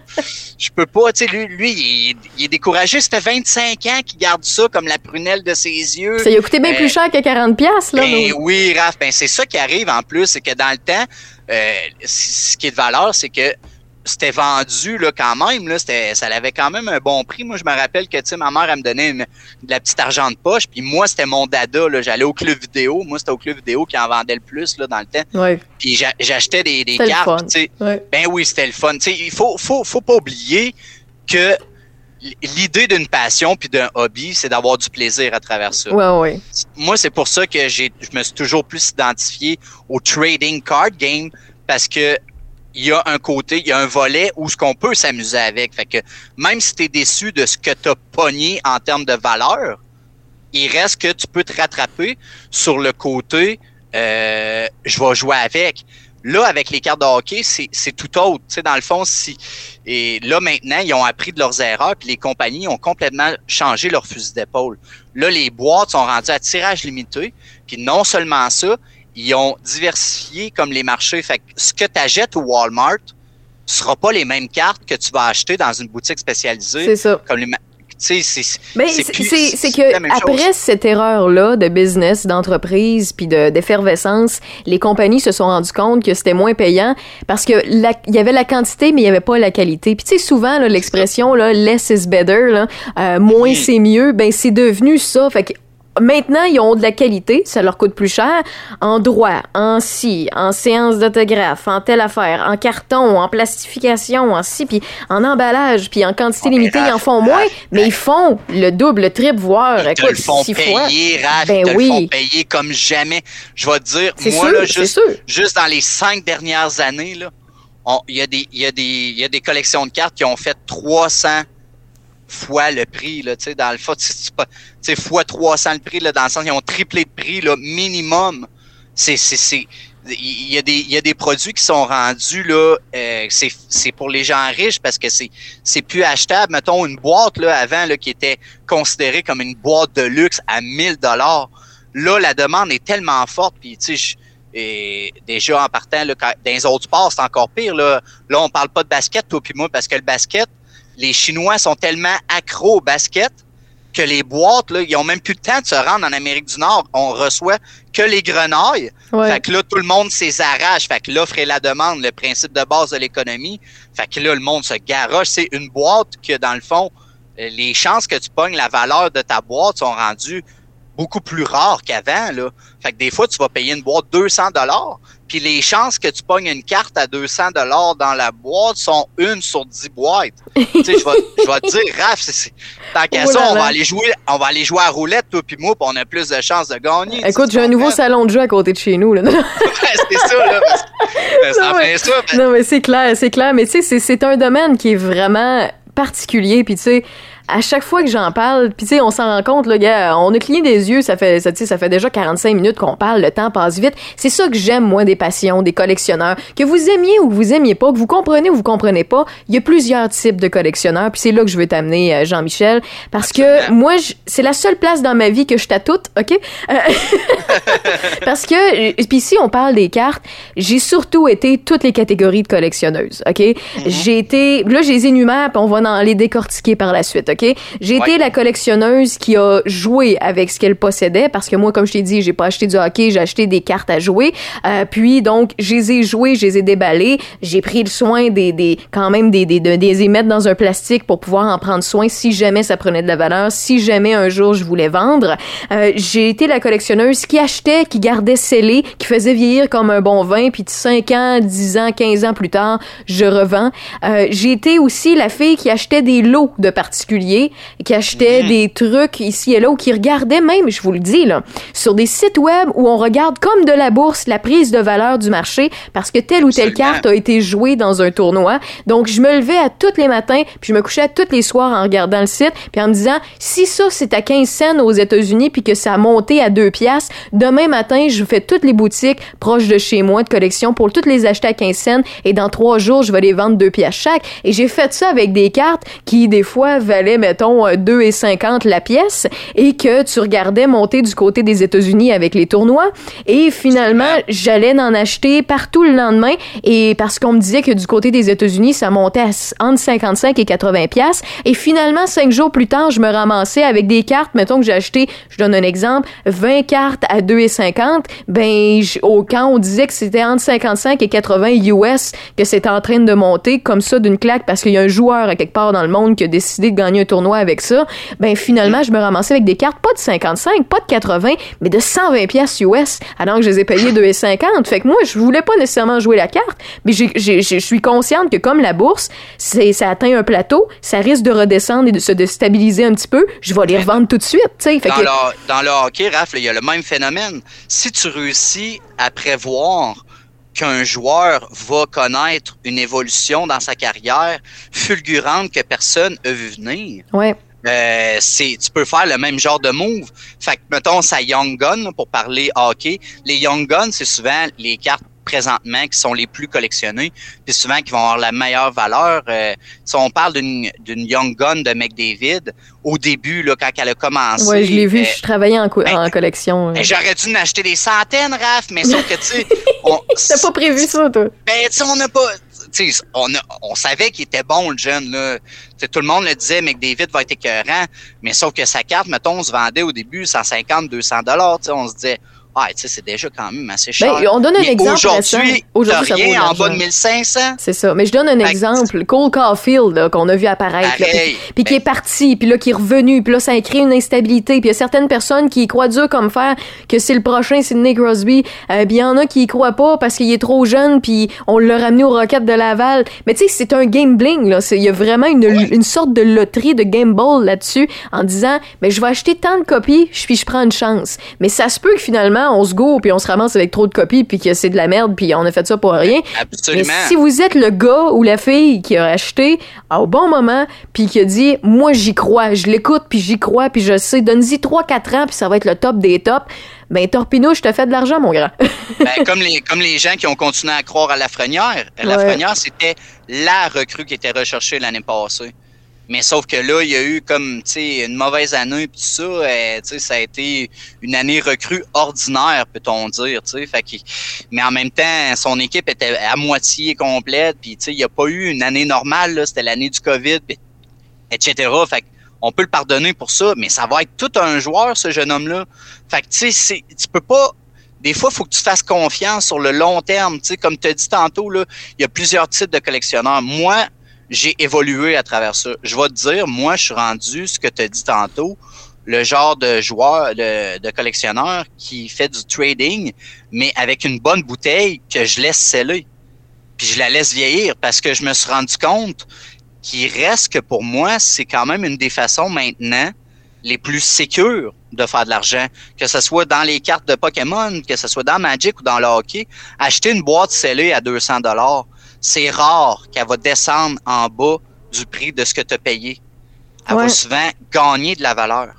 je peux pas, tu sais, lui lui, il, est découragé. C'était 25 ans qu'il garde ça comme la prunelle de ses yeux. Ça lui a coûté bien plus euh, cher que 40 pièces là. Ben oui, Raph, ben c'est ça qui arrive en plus, c'est que dans le temps, euh, ce qui est de valeur, c'est que c'était vendu là quand même là. C'était ça avait quand même un bon prix. Moi je me rappelle que tu sais ma mère elle me donnait une, de la petite argent de poche. Puis moi c'était mon dada là. J'allais au club vidéo. Moi c'était au club vidéo qui en vendait le plus là dans le temps. Ouais. puis j'achetais des, des cartes ben oui c'était le fun. Tu sais il faut faut faut pas oublier que l'idée d'une passion puis d'un hobby, c'est d'avoir du plaisir à travers ça. Ouais, ouais. Moi, c'est pour ça que j'ai, je me suis toujours plus identifié au trading card game parce que il y a un côté, il y a un volet où ce qu'on peut s'amuser avec. Fait que même si tu es déçu de ce que tu as pogné en termes de valeur, il reste que tu peux te rattraper sur le côté euh, je vais jouer avec. Là, avec les cartes de hockey, c'est tout autre. Tu sais, dans le fond, si et là maintenant, ils ont appris de leurs erreurs, puis les compagnies ont complètement changé leur fusil d'épaule. Là, les boîtes sont rendues à tirage limité, puis non seulement ça, ils ont diversifié comme les marchés. Fait que ce que tu achètes au Walmart, ce sera pas les mêmes cartes que tu vas acheter dans une boutique spécialisée. C'est ça. Comme les, c'est c'est que après cette erreur là de business d'entreprise puis de d'effervescence les compagnies se sont rendues compte que c'était moins payant parce que il y avait la quantité mais il y avait pas la qualité. Puis tu sais souvent l'expression là less is better là, euh, moins c'est mieux ben c'est devenu ça. Fait que Maintenant, ils ont de la qualité, ça leur coûte plus cher, en droit, en si, en séance d'autographe, en telle affaire, en carton, en plastification, en si, puis en emballage, puis en quantité limitée, ils en font moins, mais ils font le double, le triple, voire, ils te le font payer, Raph, ben ils te oui. le font payer comme jamais. Je vais te dire, moi, là, juste, juste dans les cinq dernières années, là, il y, a des, y, y a des collections de cartes qui ont fait 300 fois le prix, là, tu sais, dans le fond, tu sais, fois 300 le prix, là, dans le sens, ils ont triplé de prix, là, minimum. C'est, c'est, c'est, il y a des, il y a des produits qui sont rendus, là, euh, c'est, c'est pour les gens riches parce que c'est, c'est plus achetable. Mettons, une boîte, là, avant, là, qui était considérée comme une boîte de luxe à 1000 dollars. Là, la demande est tellement forte, puis, tu sais, et déjà en partant là, dans les autres sports, c'est encore pire. Là, là on parle pas de basket, toi puis moi, parce que le basket, les Chinois sont tellement accros au basket que les boîtes, là, ils ont même plus le temps de se rendre en Amérique du Nord. On reçoit que les grenailles. Fait que là, tout le monde s'est arrache. Fait que l'offre et la demande, le principe de base de l'économie. Fait que là, le monde se garoche. C'est une boîte que, dans le fond, les chances que tu pognes la valeur de ta boîte sont rendues beaucoup plus rare qu'avant. Là. Fait que des fois, tu vas payer une boîte 200 dollars, puis les chances que tu pognes une carte à 200 dollars dans la boîte sont une sur 10 boîtes. [laughs] tu sais, je vais, je vais te dire, Raph, c'est, tant qu'à Oh ça, on va aller jouer, on va aller jouer à roulette, toi puis moi, puis on a plus de chances de gagner. Écoute, j'ai un nouveau salon de jeu à côté de chez nous. Là. [laughs] c'est ça, là. euh, ça Non, mais- ça. ben, Non, mais c'est clair, c'est clair. Mais tu sais, c'est- c'est un domaine qui est vraiment particulier. Puis tu sais, à chaque fois que j'en parle, puis tu sais, on s'en rend compte, le gars, on a cligné des yeux, ça fait, ça, ça fait déjà 45 minutes qu'on parle, le temps passe vite. C'est ça que j'aime, moi, des passions, des collectionneurs. Que vous aimiez ou que vous aimiez pas, que vous comprenez ou vous comprenez pas, il y a plusieurs types de collectionneurs. Puis c'est là que je veux t'amener, euh, Jean-Michel, parce que moi, c'est la seule place dans ma vie que je toute, OK? Euh, [laughs] parce que, euh, puis si on parle des cartes, j'ai surtout été toutes les catégories de collectionneuses, OK? J'ai été, là, je les énumère, puis on va en les décortiquer par la suite, OK? J'ai Ouais. été la collectionneuse qui a joué avec ce qu'elle possédait, parce que moi, comme je t'ai dit, j'ai pas acheté du hockey, j'ai acheté des cartes à jouer. Euh, puis, donc, je les ai jouées, je les ai déballées. J'ai pris le soin des, des quand même, des, des, de, de les mettre dans un plastique pour pouvoir en prendre soin si jamais ça prenait de la valeur, si jamais un jour je voulais vendre. Euh, j'ai été la collectionneuse qui achetait, qui gardait scellé, qui faisait vieillir comme un bon vin, puis 5 ans, 10 ans, 15 ans plus tard, je revends. Euh, j'ai été aussi la fille qui achetait des lots de particuliers, qui achetait des trucs ici et là, ou qui regardait même, je vous le dis, là, sur des sites web où on regarde comme de la bourse la prise de valeur du marché parce que telle ou telle Absolument. carte a été jouée dans un tournoi. Donc, je me levais à tous les matins, puis je me couchais à tous les soirs en regardant le site, puis en me disant, si ça, c'est à 15 cents aux États-Unis, puis que ça a monté à 2 piastres, demain matin, je fais toutes les boutiques proches de chez moi de collection pour toutes les acheter à 15 cents, et dans trois jours, je vais les vendre 2 piastres chaque. Et j'ai fait ça avec des cartes qui, des fois, valaient, mettons, 2,50 la pièce, et que tu regardais monter du côté des États-Unis avec les tournois, et finalement, j'allais en acheter partout le lendemain, et parce qu'on me disait que du côté des États-Unis, ça montait à entre 55 et 80 pièces et finalement, cinq jours plus tard, je me ramassais avec des cartes, mettons que j'ai acheté, je donne un exemple, 20 cartes à 2,50, ben, au, quand on disait que c'était entre 55 et 80 US, que c'était en train de monter comme ça d'une claque parce qu'il y a un joueur à quelque part dans le monde qui a décidé de gagner un tournoi avec ça, ben, finalement, je me ramassais avec des cartes pas de 55, pas de 80, mais de 120 pièces US, alors que je les ai payées 2,50. Fait que moi, je voulais pas nécessairement jouer la carte, mais je suis consciente que comme la bourse, c'est ça atteint un plateau, ça risque de redescendre et de se déstabiliser un petit peu, je vais les revendre tout de suite. Fait Dans, que- le, dans le hockey, Raph, il y a le même phénomène. Si tu réussis à prévoir qu'un joueur va connaître une évolution dans sa carrière fulgurante que personne a vu venir, Ouais. euh, c'est, tu peux faire le même genre de move. Fait que, mettons, sa Young Gun, pour parler hockey, les Young Guns, c'est souvent les cartes présentement qui sont les plus collectionnées, puis souvent qui vont avoir la meilleure valeur. Euh, si on parle d'une, Young Gun de McDavid, au début, là, quand elle a commencé... Ouais, je l'ai vu, euh, je travaillais en, co- ben, en collection. ben, J'aurais dû en acheter des centaines, Raph, mais sauf que, tu sais, [laughs] T'as pas prévu ça, toi? ben, tu sais, on n'a pas. Tu sais, on, a- on savait qu'il était bon, le jeune, là. Tout le monde le disait, McDavid va être écœurant. Mais sauf que sa carte, mettons, on se vendait au début 150, 200 dollars. Tu sais, on se disait, ah, tu sais, c'est déjà quand même assez cher. Ben, on donne un Mais exemple. Aujourd'hui, Aujourd'hui, rien en bas de l'argent. 1500. C'est ça. Mais je donne un exemple. Cole Caulfield, qu'on a vu apparaître, là, puis, qui est parti, puis là, qui est revenu, puis là, ça a créé une instabilité. Puis il y a certaines personnes qui y croient dur comme fer que c'est le prochain Sidney Crosby. Euh, puis il y en a qui y croient pas parce qu'il est trop jeune, puis on l'a ramené aux Rockets de Laval. Mais tu sais, c'est un gambling, là. Il y a vraiment une, une sorte de loterie, de gamble là-dessus, en disant, mais je vais acheter tant de copies, puis je prends une chance. Mais ça se peut que finalement, on se go, puis on se ramasse avec trop de copies, puis que c'est de la merde, puis on a fait ça pour rien. [laughs] Absolument. Mais si vous êtes le gars ou la fille qui a acheté au bon moment, puis qui a dit, moi j'y crois, je l'écoute, puis j'y crois, puis je sais, donne-y 3-4 ans, puis ça va être le top des tops, ben Torpino, je te fais de l'argent, mon grand. [laughs] Ben, comme, les, comme les gens qui ont continué à croire à Lafrenière. Lafrenière, c'était la recrue qui était recherchée l'année passée. Mais sauf que là, il y a eu comme, une mauvaise année pis tout ça, euh, tu sais, ça a été une année recrue ordinaire, peut-on dire, fait mais en même temps, son équipe était à moitié complète, puis il n'y a pas eu une année normale, c'était l'année du COVID, pis- etc. Fait que on peut le pardonner pour ça, mais ça va être tout un joueur, ce jeune homme-là. Fait que, tu sais, tu peux pas, des fois, il faut que tu fasses confiance sur le long terme. Tu sais, comme tu as dit tantôt, là, il y a plusieurs types de collectionneurs. Moi, j'ai évolué à travers ça. Je vais te dire, moi, je suis rendu ce que tu as dit tantôt. le genre de joueur, de, collectionneur qui fait du trading, mais avec une bonne bouteille que je laisse sceller. Puis je la laisse vieillir parce que je me suis rendu compte qu'il reste que pour moi, c'est quand même une des façons maintenant les plus sécures de faire de l'argent, que ce soit dans les cartes de Pokémon, que ce soit dans Magic ou dans le hockey. Acheter une boîte scellée à 200 dollars, c'est rare qu'elle va descendre en bas du prix de ce que tu as payé. Elle va souvent gagner de la valeur.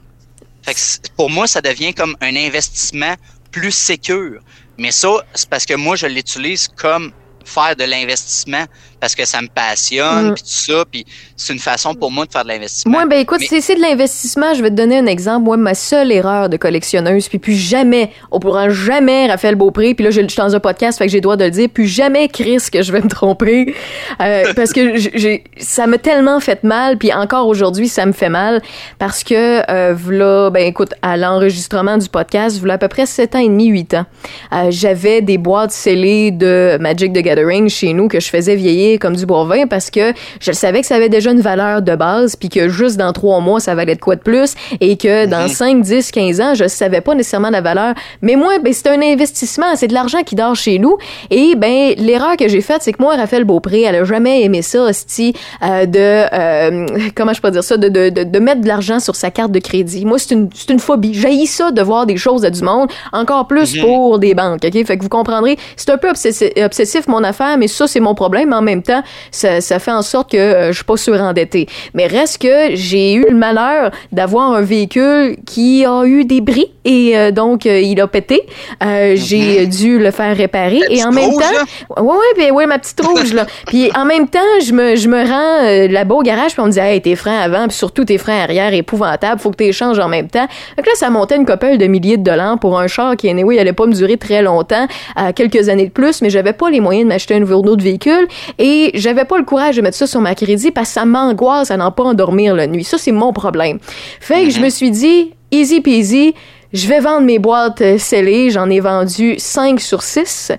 Fait que pour moi, ça devient comme un investissement plus sécur. Mais ça, c'est parce que moi, je l'utilise comme faire de l'investissement parce que ça me passionne, mm. puis tout ça, puis c'est une façon pour moi de faire de l'investissement. Moi, ben écoute, c'est de l'investissement. Je vais te donner un exemple. Moi, ma seule erreur de collectionneuse, puis plus jamais, on pourra jamais Raphaël Beaupré, puis là, je, suis dans un podcast, fait que j'ai le droit de le dire, plus jamais Chris que je vais me tromper, euh, [laughs] parce que j'ai, ça m'a tellement fait mal, puis encore aujourd'hui, ça me fait mal, parce que euh, là, ben écoute, à l'enregistrement du podcast, voilà à peu près 7 ans et demi, 8 ans, euh, j'avais des boîtes scellées de Magic the Gathering chez nous que je faisais vieillir comme du vin parce que je savais que ça avait déjà une valeur de base puis que juste dans trois mois, ça valait de quoi de plus et que dans 5, 10, 15 ans, je savais pas nécessairement la valeur. Mais moi, ben, c'est un investissement, c'est de l'argent qui dort chez nous et ben l'erreur que j'ai faite, c'est que moi, Raphaël Beaupré, elle a jamais aimé ça, hostie, euh, de, euh, comment je peux dire ça, de, de, de, mettre de l'argent sur sa carte de crédit. Moi, c'est une, c'est une phobie. J'ai ça de voir des choses à du monde, encore plus mhm. pour des banques, OK? Fait que vous comprendrez, c'est un peu obsessif, obsessif mon affaire, mais ça, c'est mon problème en même temps, ça, ça fait en sorte que euh, je suis pas surendettée. Mais reste que j'ai eu le malheur d'avoir un véhicule qui a eu des bris et euh, donc euh, il a pété. J'ai mhm. dû le faire réparer et en même temps, ouais ouais, ben, ouais ma petite rouge là. [laughs] puis en même temps, je me je me rends là-bas au garage puis on me dit hey tes freins avant puis surtout tes freins arrière épouvantables, faut que tu échanges en même temps. Donc là ça montait une couple de milliers de dollars pour un char qui anyway, il allait pas me durer très longtemps, à quelques années de plus, mais j'avais pas les moyens de m'acheter un nouveau autre véhicule et j'avais pas le courage de mettre ça sur ma crédit parce que ça m'angoisse à n'en pas endormir la nuit. Ça, c'est mon problème. Fait que je me suis dit, easy peasy, je vais vendre mes boîtes euh, scellées. J'en ai vendu 5 sur 6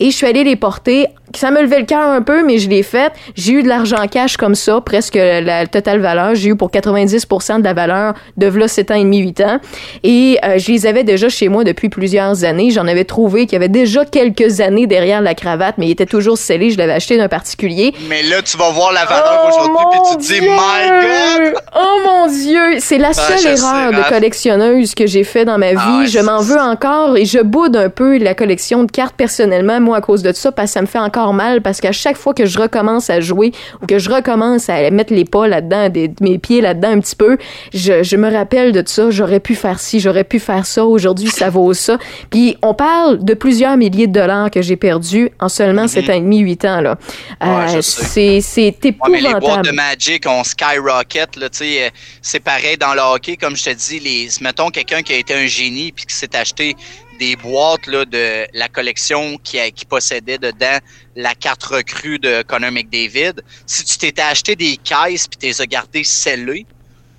et je suis allée les porter ça me levait le cœur un peu, mais je l'ai fait. J'ai eu de l'argent cash comme ça, presque la totale valeur. J'ai eu pour 90% de la valeur de v'là 7 ans et demi, 8 ans. Et euh, je les avais déjà chez moi depuis plusieurs années. J'en avais trouvé qu'il y avait déjà quelques années derrière la cravate, mais il était toujours scellé. Je l'avais acheté d'un particulier. Mais là, tu vas voir la valeur oh, aujourd'hui, puis tu te dis, My God! Oh mon Dieu! C'est la ben, seule erreur de collectionneuse que j'ai fait dans ma ah vie. je m'en veux encore et je boude un peu la collection de cartes personnellement, moi, à cause de ça, parce que ça me fait encore mal parce qu'à chaque fois que je recommence à jouer ou que je recommence à mettre les pas là-dedans, mes pieds là-dedans un petit peu, je, me rappelle de ça. J'aurais pu faire ci, j'aurais pu faire ça. Aujourd'hui, ça vaut ça. Puis on parle de plusieurs milliers de dollars que j'ai perdus en seulement 7 mhm. ans et demi, 8 ans. Là. Euh, c'est, épouvantable. les boîtes de Magic ont skyrocket. Là, euh, c'est pareil dans le hockey. Comme je te dis, les, mettons quelqu'un qui a été un génie puis qui s'est acheté des boîtes de la collection qui, possédait dedans la carte recrue de Connor McDavid. Si tu t'étais acheté des caisses puis t'es gardé scellées,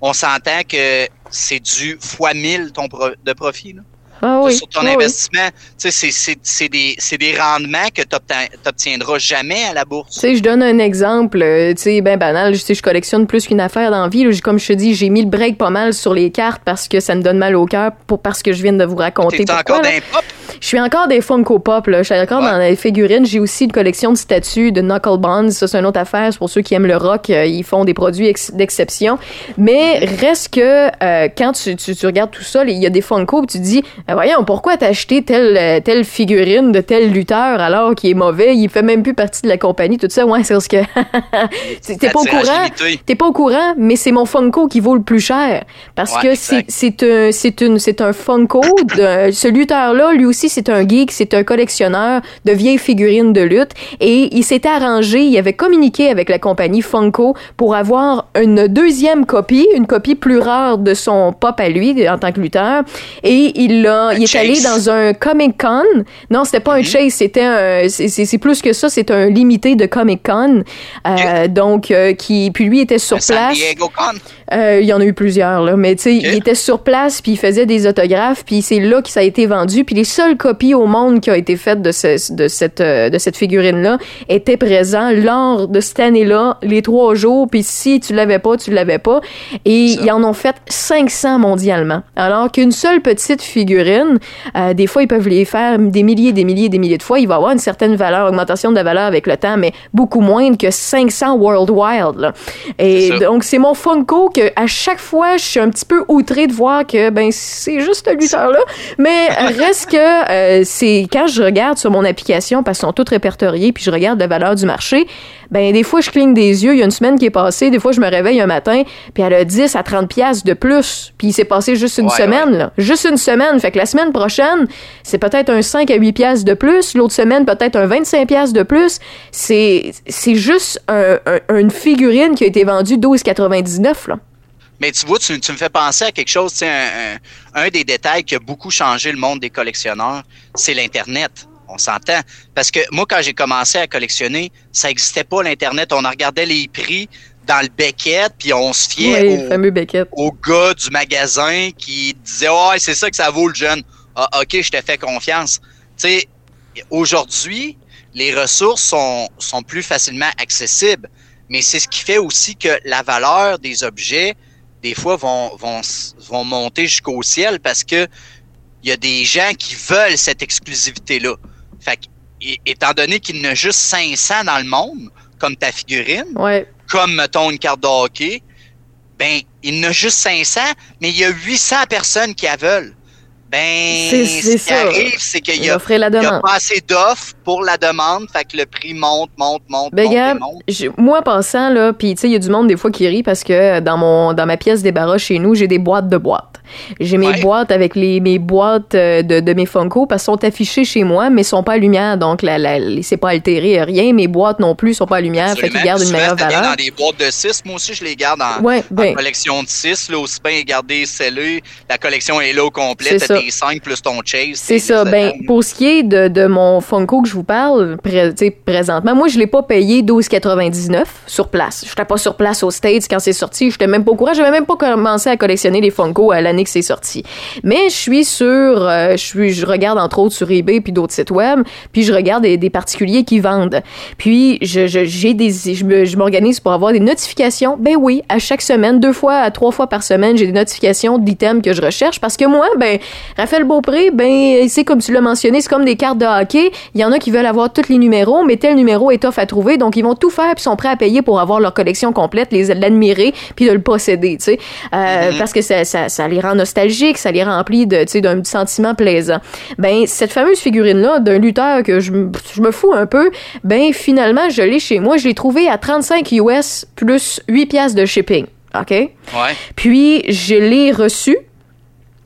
on s'entend que c'est du fois 1000 ton de profit. Ah oui. Sur ton ah investissement, c'est des, des rendements que tu n'obtiendras jamais à la bourse. Tu sais, je donne un exemple, euh, ben banal, je, je collectionne plus qu'une affaire dans la vie. Comme je te dis, j'ai mis le break pas mal sur les cartes parce que ça me donne mal au cœur pour parce que je viens de vous raconter. T'es encore d'un pop? Je suis encore des Funko Pop, là. Je suis encore dans les figurines. J'ai aussi une collection de statues de Knuckle Bonds. Ça, c'est une autre affaire. Pour ceux qui aiment le rock, euh, ils font des produits d'exception. Mais reste que euh, quand tu, tu, tu, regardes tout ça, il y a des Funko, tu te dis, ben voyons, pourquoi t'as acheté telle, euh, telle figurine de tel lutteur alors qu'il est mauvais? Il fait même plus partie de la compagnie, tout ça. Ouais, c'est parce que [laughs] t'es pas au courant. T'es pas au courant, mais c'est mon Funko qui vaut le plus cher. Parce que c'est un, c'est une, c'est un Funko de, ce lutteur-là, lui aussi, c'est un geek, c'est un collectionneur de vieilles figurines de lutte et il s'était arrangé, il avait communiqué avec la compagnie Funko pour avoir une deuxième copie, une copie plus rare de son pop à lui en tant que lutteur et il l'a il est allé dans un Comic Con. Non, c'était pas un mhm. chase, c'était un c'est plus que ça, c'est un limité de Comic Con. Euh, donc euh, qui puis lui était sur place. San Diego Con. Euh, il y en a eu plusieurs, là. Mais tu sais, il était sur place, puis il faisait des autographes, puis c'est là que ça a été vendu. Puis les seules copies au monde qui ont été faites de, ce, de cette, euh, de cette figurine-là étaient présents lors de cette année-là, les trois jours. Puis si tu l'avais pas, tu l'avais pas. Et ils en ont fait 500 mondialement. Alors qu'une seule petite figurine, euh, des fois, ils peuvent les faire des milliers, des milliers, des milliers de fois. Il va avoir une certaine valeur, augmentation de la valeur avec le temps, mais beaucoup moins que 500 World Wild. Là. Et donc, c'est mon Funko que à chaque fois, je suis un petit peu outré de voir que ben c'est juste ce lutteur-là. Mais reste que euh, c'est quand je regarde sur mon application, parce qu'ils sont toutes répertoriées, puis je regarde la valeur du marché, ben des fois je cligne des yeux, il y a une semaine qui est passée, des fois je me réveille un matin, puis elle a 10 à 30 pièces de plus, puis il s'est passé juste une semaine là, juste une semaine, fait que la semaine prochaine, c'est peut-être un 5 à 8 pièces de plus, l'autre semaine peut-être un 25 pièces de plus, c'est c'est juste un, une figurine qui a été vendue 12,99 là. Mais tu vois, tu, me fais penser à quelque chose, un, un, un des détails qui a beaucoup changé le monde des collectionneurs, c'est l'Internet. On s'entend. Parce que moi, quand j'ai commencé à collectionner, ça n'existait pas l'Internet. On regardait les prix dans le Beckett, puis on se fiait au, gars du magasin qui disait Oh, c'est ça que ça vaut le jeune. Ah, ok, je te fais confiance. Tu sais, aujourd'hui, les ressources sont, sont plus facilement accessibles, mais c'est ce qui fait aussi que la valeur des objets, des fois, vont, vont, vont monter jusqu'au ciel parce que il y a des gens qui veulent cette exclusivité-là. Fait étant donné qu'il y en a juste 500 dans le monde, comme ta figurine, comme, mettons, une carte de hockey, ben, il y en a juste 500, mais il y a 800 personnes qui la veulent. Ben, ce qui arrive, c'est qu'il y, a pas assez d'offres pour la demande, fait que le prix monte, monte, monte, ben, monte, Moi, passant, là, puis tu sais, il y a du monde des fois qui rit parce que dans mon dans ma pièce des barras chez nous, j'ai des boîtes de boîtes. J'ai mes boîtes avec les, mes boîtes euh, de, de mes Funko parce qu'elles sont affichées chez moi, mais sont pas à lumière, donc la, la, c'est pas altéré, rien. Mes boîtes non plus sont pas à lumière, fait qu'ils gardent une meilleure valeur. dans des boîtes de 6, moi aussi je les garde en, ben, collection de 6, là, aussi bien garder scellé. La collection est là au complet, t'as tes 5 plus ton chase. C'est ça. Ben, pour ce qui est de, de mon Funko que je vous parle, pré présentement, moi je l'ai pas payé 12,99 sur place. J'étais pas sur place aux States quand c'est sorti, j'étais même pas au courant, j'avais même pas commencé à collectionner les Funko à l'année que c'est sorti. Mais je suis sur, euh, je suis, je regarde entre autres sur eBay puis d'autres sites web, puis je regarde des, particuliers qui vendent. Puis je, j'ai des, je m'organise pour avoir des notifications. Ben oui, à chaque semaine, deux fois à trois fois par semaine, j'ai des notifications d'items que je recherche parce que moi, ben Raphaël Beaupré, ben c'est comme tu l'as mentionné, c'est comme des cartes de hockey. Il y en a qui veulent avoir tous les numéros, mais tel numéro est tough à trouver, donc ils vont tout faire puis sont prêts à payer pour avoir leur collection complète, les l'admirer puis de le posséder, tu sais, euh, mm-hmm. parce que ça, ça, ça les rend nostalgique, ça les remplit de, d'un sentiment plaisant. Ben, cette fameuse figurine-là d'un lutteur que je, je, me fous un peu, ben, finalement, je l'ai chez moi. Je l'ai trouvé à 35 US plus 8 piastres de shipping. OK? Ouais. Puis, je l'ai reçu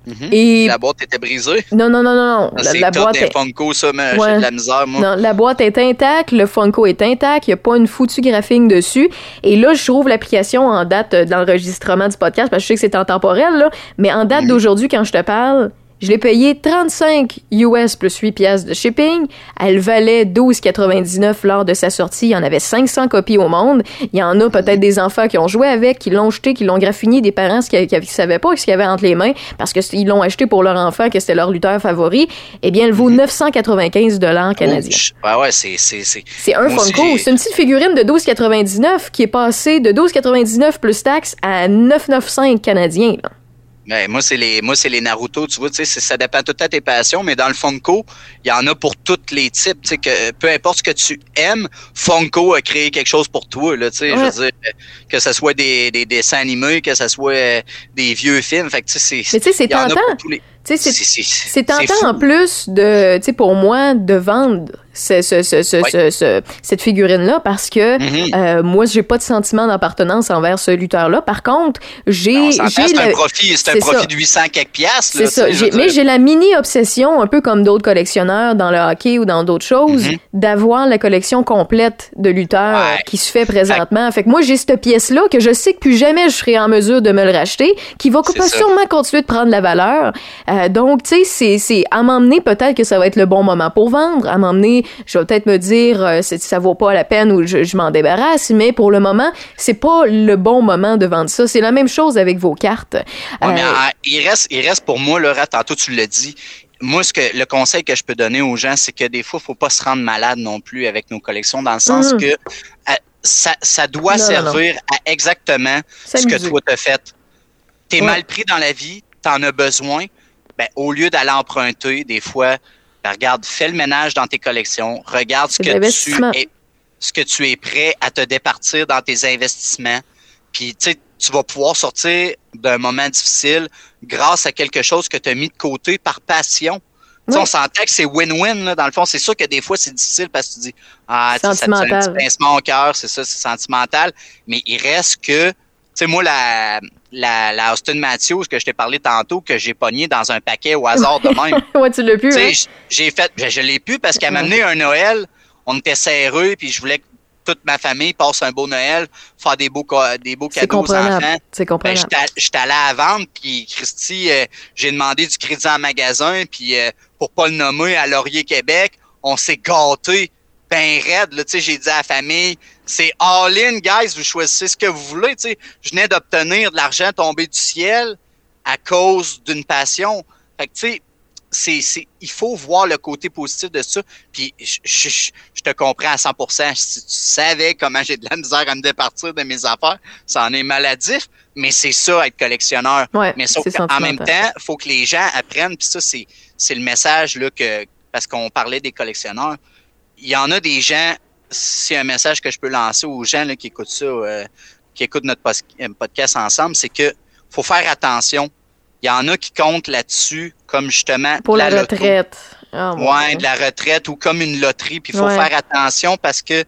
Mhm. Et... La boîte était brisée? Non, non, non, non. la, la boîte est... Funko, ça, mais j'ai de la misère, moi. Non, la boîte est intacte, le Funko est intact, il n'y a pas une foutue graphique dessus. Et là, je trouve l'application en date d'enregistrement du podcast, parce que je sais que c'est en temporel, là, mais en date mhm. d'aujourd'hui, quand je te parle, je l'ai payé 35 US plus 8 pièces de shipping. Elle valait 12,99 lors de sa sortie. Il y en avait 500 copies au monde. Il y en a peut-être des enfants qui ont joué avec, qui l'ont jeté, qui l'ont graffiné, des parents qui ne savaient pas ce qu'il y avait entre les mains parce qu'ils l'ont acheté pour leur enfant, que c'était leur lutteur favori. Eh bien, elle vaut 995 dollars canadiens. Oh, ouais, c'est, c'est, c'est... un Funko. C'est une petite figurine de 12,99 qui est passée de 12,99 plus taxes à 9,95 canadiens. Ben, moi, c'est les, moi, c'est les Naruto, tu vois, tu sais, ça dépend tout à tes passions, mais dans le Funko, il y en a pour tous les types, tu sais, que peu importe ce que tu aimes, Funko a créé quelque chose pour toi, là, tu sais, je veux dire, que ce soit des, des, dessins animés, que ce soit euh, des vieux films, fait que, tu sais, c'est, mais tu sais, c'est tentant. C'est tentant en plus de, tu sais, pour moi, de vendre ce, ce, ce, ce cette figurine-là parce que mm-hmm. euh, moi, j'ai pas de sentiment d'appartenance envers ce lutteur-là. Par contre, j'ai. C'est un profit, un profit de 800 quelques piastres. C'est ça. Mais j'ai la mini-obsession, un peu comme d'autres collectionneurs dans le hockey ou dans d'autres choses, mm-hmm. d'avoir la collection complète de lutteurs qui se fait présentement. Fait, que moi, j'ai cette pièce-là que je sais que plus jamais je serai en mesure de me le racheter, qui va sûrement continuer de prendre la valeur. Euh, donc, tu sais, c'est à m'emmener, peut-être que ça va être le bon moment pour vendre. À m'emmener, je vais peut-être me dire, euh, ça vaut pas la peine ou je, je m'en débarrasse. Mais pour le moment, c'est pas le bon moment de vendre ça. C'est la même chose avec vos cartes. mais, ah, il reste, il reste pour moi, Laura, tantôt tu l'as dit, moi, ce que le conseil que je peux donner aux gens, c'est que des fois, il faut pas se rendre malade non plus avec nos collections, dans le sens mm. que euh, ça, ça, doit servir à exactement ce que toi t'as fait. T'es es mal pris dans la vie, t'en as besoin. Ben, au lieu d'aller emprunter, des fois, ben, regarde, fais le ménage dans tes collections, regarde ce que tu es, ce que tu es prêt à te départir dans tes investissements. Puis, tu sais, tu vas pouvoir sortir d'un moment difficile grâce à quelque chose que tu as mis de côté par passion. On s'entend que c'est win-win, dans le fond. C'est sûr que des fois, c'est difficile parce que tu dis, ah, ça te fait un petit pincement au cœur, c'est ça, c'est sentimental. Mais il reste que, tu sais, moi, la, la, la Austin Matthews que je t'ai parlé tantôt, que j'ai pogné dans un paquet au hasard de même. [laughs] ouais, tu l'as pu, hein? J'ai fait, je, je l'ai pu parce qu'elle m'a amené un Noël, on était serreux, puis je voulais que toute ma famille passe un beau Noël, faire des beaux, des beaux cadeaux aux enfants. C'est comprenable. Ben, j'étais allé à la vente, puis Christy, euh, j'ai demandé du crédit en magasin, puis euh, pour pas le nommer, à Laurier, Québec, on s'est gâté ben raide. J'ai dit à la famille, c'est all-in, guys, vous choisissez ce que vous voulez. Je venais d'obtenir de l'argent tombé du ciel à cause d'une passion. Fait que, tu sais, c'est, il faut voir le côté positif de ça. Puis je, je, te comprends à 100%. Si tu savais comment j'ai de la misère à me départir de mes affaires, ça en est maladif. Mais c'est ça être collectionneur. mais en même temps, faut que les gens apprennent. Puis ça, c'est, c'est le message là que parce qu'on parlait des collectionneurs. Il y en a des gens. C'est un message que je peux lancer aux gens là, qui écoutent ça, euh, qui écoutent notre podcast ensemble, c'est que faut faire attention il y en a qui comptent là-dessus comme justement pour la, retraite. Oh, ouais, de la retraite ou comme une loterie. Puis il faut faire attention parce que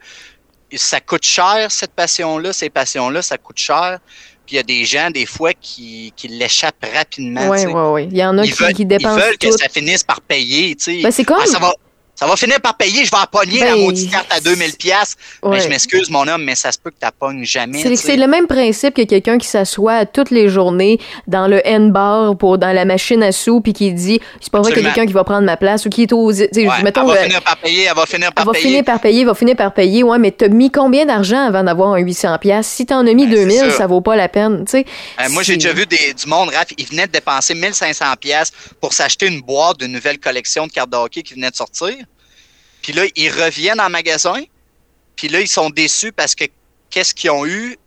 ça coûte cher cette passion-là, ces passions-là, ça coûte cher. Puis il y a des gens, des fois, qui, qui l'échappent rapidement. Oui, oui, oui. Il y en a qui, qui dépensent. Ils veulent que ça finisse par payer. Ben, c'est comme. Ah, ça va, ça va finir par payer, je vais pogner la ben, maudite carte à 2000 pièces. Mais je m'excuse mon homme, mais ça se peut que tu pognes jamais. C'est le même principe que quelqu'un qui s'assoit toutes les journées dans le N-bar pour dans la machine à sous puis qui dit c'est pas vrai que quelqu'un qui va prendre ma place ou qui est aux mettons, elle va finir par payer, elle va finir par elle va finir par payer, elle va finir par payer. Ouais, mais t'as mis combien d'argent avant d'avoir un 800 pièces Si t'en as mis 2000, ben, ça. vaut pas la peine, tu sais. Euh, moi j'ai déjà vu des, du monde Raph, ils venaient de dépenser 1500 pièces pour s'acheter une boîte d'une nouvelle collection de cartes de hockey qui venait de sortir. Puis là, ils reviennent en magasin. Puis là, ils sont déçus parce que qu'est-ce qu'ils ont eu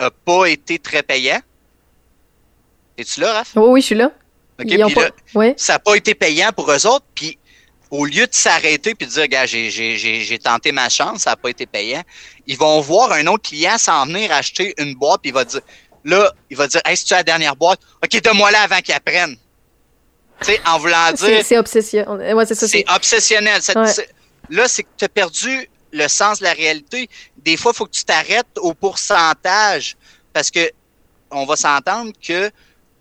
n'a pas été très payant. Es-tu là, Raph? Oui, oui, je suis là. Ça n'a pas été payant pour eux autres. Puis au lieu de s'arrêter puis de dire, gars, j'ai tenté ma chance, ça n'a pas été payant, ils vont voir un autre client s'en venir acheter une boîte, puis il va dire, là, il va dire, hey, c'est-tu la dernière boîte? OK, donne-moi là avant qu'ils apprennent. Tu sais, en voulant dire. C'est obsessionnel. Ouais, c'est obsessionnel. Là, c'est que tu as perdu le sens de la réalité. Des fois, il faut que tu t'arrêtes au pourcentage parce que on va s'entendre que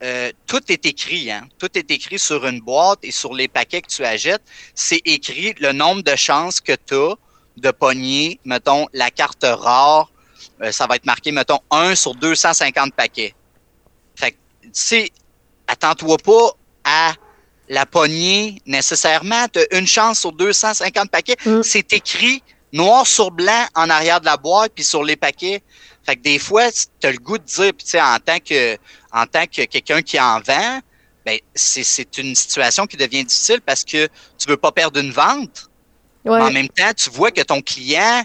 euh, tout est écrit, hein? Tout est écrit sur une boîte et sur les paquets que tu achètes. C'est écrit le nombre de chances que tu as de pogner, mettons, la carte rare. Euh, ça va être marqué, mettons, 1 sur 250 paquets. Fait que, tu sais, attends-toi pas à la poignée nécessairement. Tu as une chance sur 250 paquets. Mm. C'est écrit noir sur blanc en arrière de la boîte puis sur les paquets. Fait que des fois, tu as le goût de dire, puis tu sais, en tant que en tant que quelqu'un qui en vend, ben c'est une situation qui devient difficile parce que tu veux pas perdre une vente. Mais en même temps, tu vois que ton client,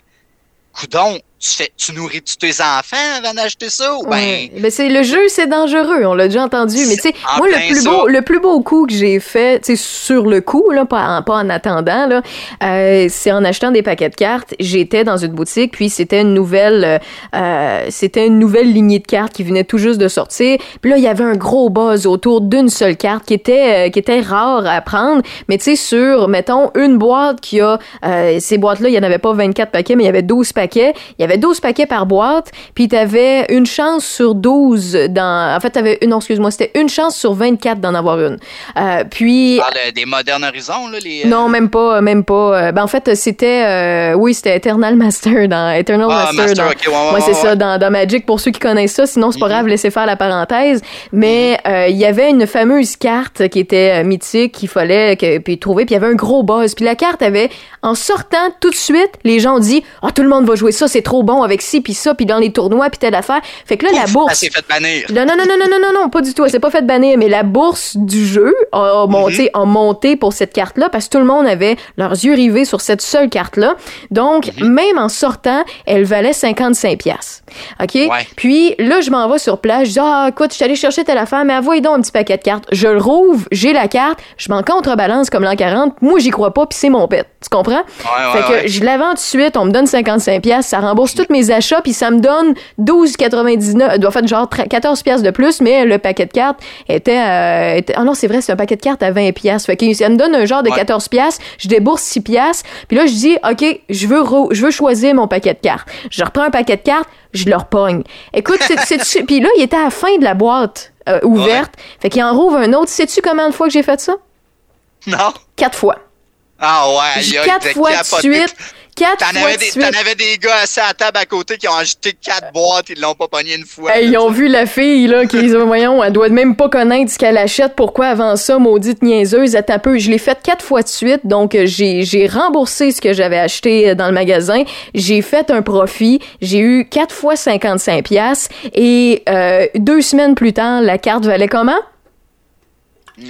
coudon, tu, fais, tu nourris -tu tes enfants avant d'acheter ça ou ben... Mais c'est le jeu, c'est dangereux, on l'a déjà entendu. Mais tu sais, moi le plus beau, le plus beau coup que j'ai fait, tu sais, sur le coup là, pas en, pas en attendant là, euh, c'est en achetant des paquets de cartes. J'étais dans une boutique, puis c'était une nouvelle, euh, c'était une nouvelle lignée de cartes qui venait tout juste de sortir. Puis là, il y avait un gros buzz autour d'une seule carte qui était, euh, qui était rare à prendre. Mais tu sais, sur mettons une boîte qui a, euh, ces boîtes là, il y en avait pas 24 paquets, mais il y avait 12 paquets. Il y avait avait 12 paquets par boîte, puis t'avais une chance sur 12 dans... En fait, t'avais... Non, excuse-moi, c'était une chance sur 24 d'en avoir une. Euh, puis... des modernes horizons, là, les... Non, même pas, même pas. Ben, en fait, c'était... oui, c'était Eternal Master dans... Eternal ah, Master, dans... c'est ça, dans, dans, Magic, pour ceux qui connaissent ça. Sinon, c'est pas mhm. grave, laissez faire la parenthèse. Mais mhm. il y avait une fameuse carte qui était mythique, qu'il fallait que, puis trouver, puis il y avait un gros buzz. Puis la carte avait, en sortant tout de suite, les gens ont dit Ah, tout le monde va jouer ça, c'est trop bon avec ci, puis ça, puis dans les tournois, puis telle affaire. Fait que là, la bourse. S'est fait bannir. Non, non, non, non, non, non, non, pas du tout. S'est pas fait bannir, mais la bourse du jeu a, monté, mhm. a monté pour cette carte-là parce que tout le monde avait leurs yeux rivés sur cette seule carte-là. Donc, mhm. même en sortant, elle valait 55 pièces. OK? Puis là, je m'en vais sur place. Je dis Ah, écoute, je suis allé chercher telle affaire, mais envoyez donc un petit paquet de cartes. Je le rouvre, j'ai la carte, je m'en contrebalance comme l'an 40. Moi, j'y crois pas, puis c'est mon pet. Tu comprends? Ouais, fait que je la vends tout de suite, on me donne 55 pièces, ça rembourse tous mes achats, puis ça me donne 12,99, doit faire genre 14 pièces de plus, mais le paquet de cartes était, euh, ah non, c'est vrai, c'est un paquet de cartes à 20 pièces. Fait que ça me donne un genre de 14 pièces, je débourse 6 pièces, puis là je dis OK, je veux je veux choisir mon paquet de cartes. Je reprends un paquet de cartes, je le repogne. Écoute, c'est [laughs] puis là, il était à la fin de la boîte. Euh, ouverte. Fait qu'il en rouvre un autre. Sais-tu combien de fois que j'ai fait ça? Non. Quatre fois. Ah ouais, il y a Quatre fois de suite. Quatre t'en avais, de T'en avais des gars assis à la table à côté qui ont acheté quatre boîtes, ils l'ont pas pogné une fois. ils ont vu la fille, là, qui, voyons, elle doit même pas connaître ce qu'elle achète. Pourquoi avant ça, maudite niaiseuse, elle un peu. Je l'ai fait quatre fois de suite, donc euh, j'ai, j'ai remboursé ce que j'avais acheté euh, dans le magasin. J'ai fait un profit. J'ai eu quatre fois 55 pièces et euh, deux semaines plus tard, la carte valait comment?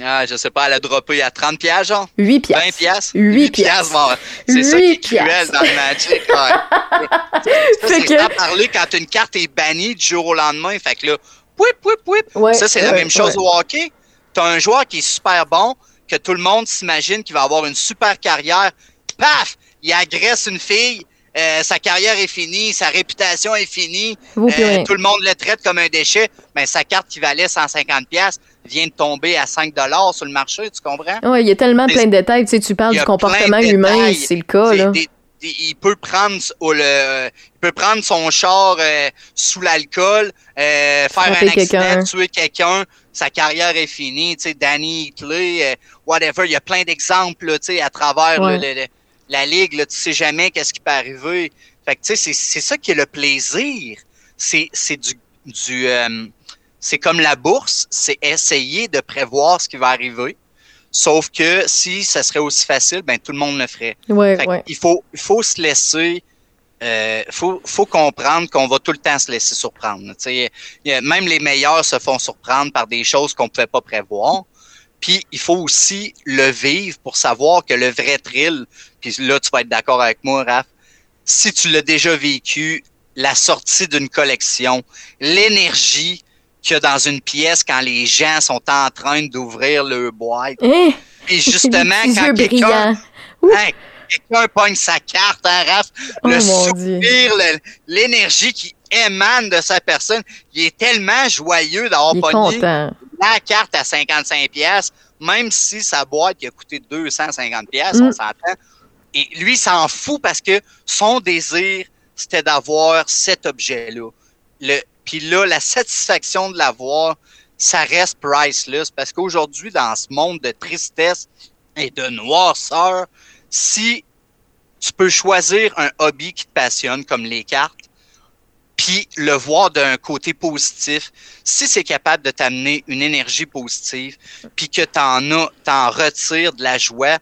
Ah, je sais pas, elle a droppé à 30 pièces genre? 8 pièces. 20 pièces? 8 pièces. Bon, c'est ça qui est cruel dans le Magic. Ouais. [laughs] c'est que... parler quand une carte est bannie du jour au lendemain. Fait que là, pouip, pouip, pouip. Ouais, ça, c'est la même chose au hockey. T'as un joueur qui est super bon, que tout le monde s'imagine qu'il va avoir une super carrière. Paf! Il agresse une fille. Euh, sa carrière est finie, sa réputation est finie, euh, tout le monde le traite comme un déchet, mais ben, sa carte qui valait 150 pièces vient de tomber à 5 dollars sur le marché, tu comprends? Oui, il y a tellement plein de détails. Tu, sais, tu parles du comportement humain, c'est le cas. Là. il peut prendre le, il peut prendre son char euh, sous l'alcool, euh, faire un accident, tuer quelqu'un, sa carrière est finie. Tu sais, Danny Hitley, euh, whatever. Il y a plein d'exemples, tu sais, à travers la ligue. Là, tu sais jamais qu'est-ce qui peut arriver. Fait que tu sais, c'est ça qui est le plaisir. C'est c'est du du c'est comme la bourse, c'est essayer de prévoir ce qui va arriver. Sauf que si ça serait aussi facile, ben tout le monde le ferait. Il faut, il faut se laisser, euh, faut, faut comprendre qu'on va tout le temps se laisser surprendre. même les meilleurs se font surprendre par des choses qu'on ne pouvait pas prévoir. Puis il faut aussi le vivre pour savoir que le vrai thrill, puis là tu vas être d'accord avec moi, Raph, si tu l'as déjà vécu, la sortie d'une collection, l'énergie, a dans une pièce quand les gens sont en train d'ouvrir le boîte. Et eh! justement, quand quelqu'un quelqu'un pogne sa carte, hein, Raph, oh le soupir, l'énergie qui émane de sa personne, il est tellement joyeux d'avoir pogné la carte à 55 pièces, même si sa boîte qui a coûté 250 pièces, on mm. s'entend. Et lui s'en fout parce que son désir, c'était d'avoir cet objet-là. Le, puis là, la satisfaction de l'avoir, ça reste priceless parce qu'aujourd'hui, dans ce monde de tristesse et de noirceur, si tu peux choisir un hobby qui te passionne comme les cartes, puis le voir d'un côté positif, si c'est capable de t'amener une énergie positive, puis que t'en as, t'en retires de la joie,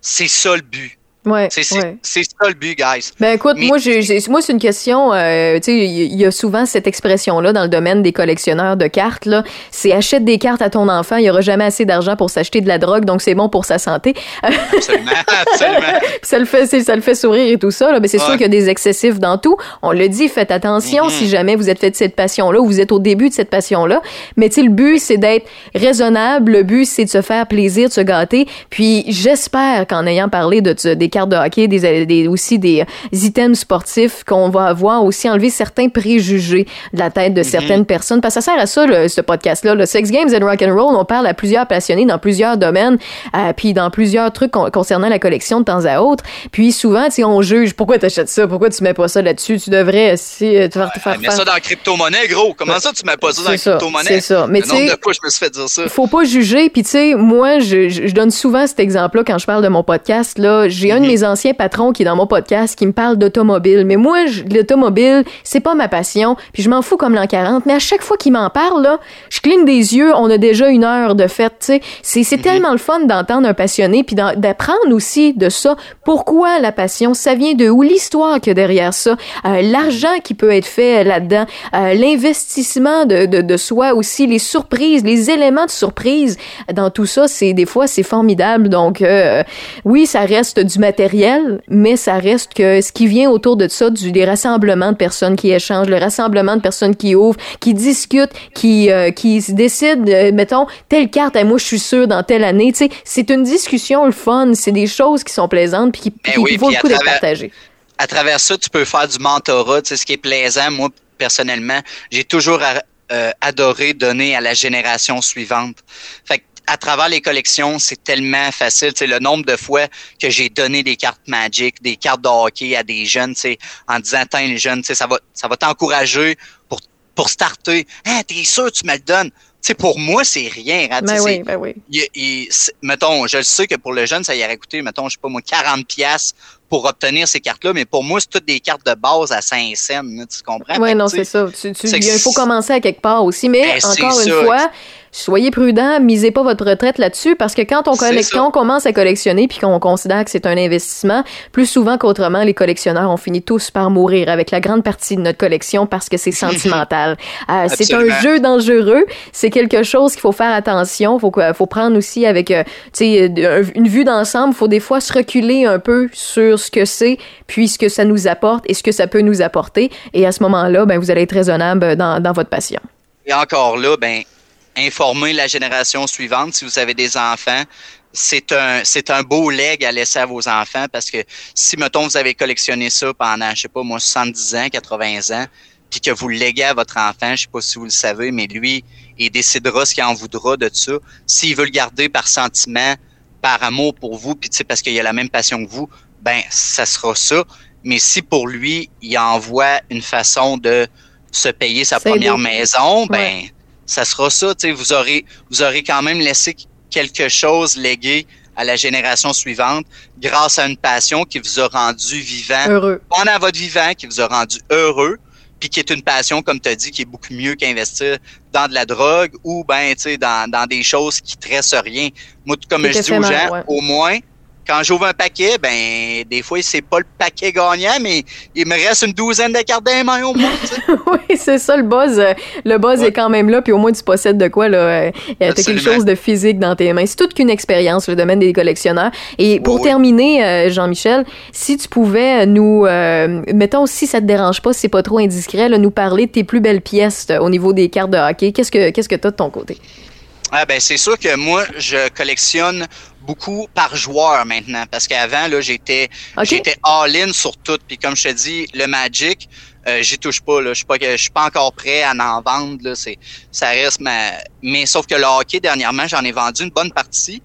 c'est ça le but. Ouais, c'est ouais. ça le but, guys. Ben écoute, moi, j'ai, moi c'est une question. Euh, tu sais, il y, a souvent cette expression-là dans le domaine des collectionneurs de cartes. Là, c'est achète des cartes à ton enfant. Il y aura jamais assez d'argent pour s'acheter de la drogue, donc c'est bon pour sa santé. [laughs] Absolument, absolument. ça le fait, ça le fait sourire et tout ça. Là, mais c'est sûr qu'il y a des excessifs dans tout. On le dit, faites attention mm-hmm. si jamais vous êtes fait de cette passion-là ou vous êtes au début de cette passion-là. Mais tu sais, le but c'est d'être raisonnable. Le but c'est de se faire plaisir, de se gâter. Puis j'espère qu'en ayant parlé de des des cartes de hockey, des, des aussi des, items sportifs qu'on va avoir aussi enlever certains préjugés de la tête de mhm. certaines personnes. Parce que ça sert à ça, le, ce podcast-là. Le Sex Games and Rock and Roll, on parle à plusieurs passionnés dans plusieurs domaines, euh, puis dans plusieurs trucs concernant la collection de temps à autre. Puis souvent, tu on juge pourquoi t'achètes ça, pourquoi tu mets pas ça là-dessus? Tu devrais si euh, tu faire, faire, mets ça dans crypto-monnaie, gros. Comment ça tu mets pas ça dans crypto-monnaie? C'est ça. Mais tu sais, je me suis fait dire ça. Faut pas juger. Puis tu sais, moi, je, je, donne souvent cet exemple-là quand je parle de mon podcast. Là, j'ai un de mes anciens patrons qui est dans mon podcast qui me parle d'automobile. Mais moi, l'automobile, c'est pas ma passion. Puis je m'en fous comme l'an 40. Mais à chaque fois qu'il m'en parle, là, je cligne des yeux. On a déjà une heure de fête. Tu sais, c'est mhm. tellement le fun d'entendre un passionné puis d'apprendre aussi de ça. Pourquoi la passion Ça vient de où L'histoire que derrière ça, euh, l'argent qui peut être fait là-dedans, euh, l'investissement de, de, de soi aussi, les surprises, les éléments de surprise dans tout ça, c'est des fois c'est formidable. Donc euh, oui, ça reste du matériel, mais ça reste que ce qui vient autour de ça, du des rassemblements de personnes qui échangent, le rassemblement de personnes qui ouvrent, qui discutent, qui euh, qui décident, euh, mettons telle carte, à moi je suis sûr dans telle année. Tu sais, c'est une discussion le fun, c'est des choses qui sont plaisantes puis qui, ben qui, vaut le coup d'être partagées. À travers ça, tu peux faire du mentorat, tu sais, ce qui est plaisant. Moi, personnellement, j'ai toujours euh, adoré donner à la génération suivante. Fait à travers les collections, c'est tellement facile. C'est le nombre de fois que j'ai donné des cartes Magic, des cartes de hockey à des jeunes, en disant, tiens, les jeunes, ça va, ça va t'encourager pour, pour starter. Hein, t'es sûr, tu me le donnes? sais, pour moi, c'est rien. Hein, ben oui, ben oui. mettons, je sais que pour le jeune, ça y aurait coûté, mettons, je sais pas moi, 40 pièces pour obtenir ces cartes-là, mais pour moi, c'est toutes des cartes de base à 5 cents, tu comprends? Oui, non, c'est ça. il faut commencer à quelque part aussi, mais ben, encore une fois, soyez prudents, misez pas votre retraite là-dessus parce que quand on, on commence à collectionner puis qu'on considère que c'est un investissement, plus souvent qu'autrement, les collectionneurs ont fini tous par mourir avec la grande partie de notre collection parce que c'est [laughs] sentimental. Euh, c'est un jeu dangereux, c'est quelque chose qu'il faut faire attention, faut faut prendre aussi avec euh, une vue d'ensemble, faut des fois se reculer un peu sur ce que c'est, puis ce que ça nous apporte et ce que ça peut nous apporter et à ce moment-là, ben vous allez être raisonnable dans, dans votre passion. Et encore là, ben informer la génération suivante si vous avez des enfants. C'est un, c'est un beau leg à laisser à vos enfants parce que si, mettons, vous avez collectionné ça pendant, je sais pas, moi, 70 ans, 80 ans, puis que vous le léguez à votre enfant, je sais pas si vous le savez, mais lui, il décidera ce qu'il en voudra de ça. S'il veut le garder par sentiment, par amour pour vous, puis parce qu'il a la même passion que vous, ben, ça sera ça. Mais si pour lui, il envoie une façon de se payer sa première maison, ben, ça sera ça. Vous aurez, vous aurez quand même laissé quelque chose légué à la génération suivante grâce à une passion qui vous a rendu vivant heureux. pendant votre vivant, qui vous a rendu heureux, puis qui est une passion, comme tu as dit, qui est beaucoup mieux qu'investir dans de la drogue ou ben, dans, dans des choses qui tressent rien. Moi, comme je dis aux gens, au moins, quand j'ouvre un paquet, ben des fois c'est pas le paquet gagnant, mais il me reste une douzaine de cartes dans mains au moins. [laughs] oui, c'est ça le buzz. Le buzz est quand même là, puis au moins tu possèdes de quoi là. Il y a quelque chose de physique dans tes mains. C'est toute qu'une expérience le domaine des collectionneurs. Et pour terminer, euh, Jean-Michel, si tu pouvais nous, euh, mettons si ça te dérange pas, si c'est pas trop indiscret, là, nous parler de tes plus belles pièces euh, au niveau des cartes de hockey. Qu'est-ce que qu'est-ce que t'as de ton côté? Ah ben c'est sûr que moi je collectionne beaucoup par joueur maintenant parce qu'avant là j'étais j'étais all in sur tout. Puis comme je te dis le Magic euh, j'y touche pas là. Je suis pas je suis pas encore prêt à en vendre là. C'est ça reste ma mais sauf que le hockey dernièrement j'en ai vendu une bonne partie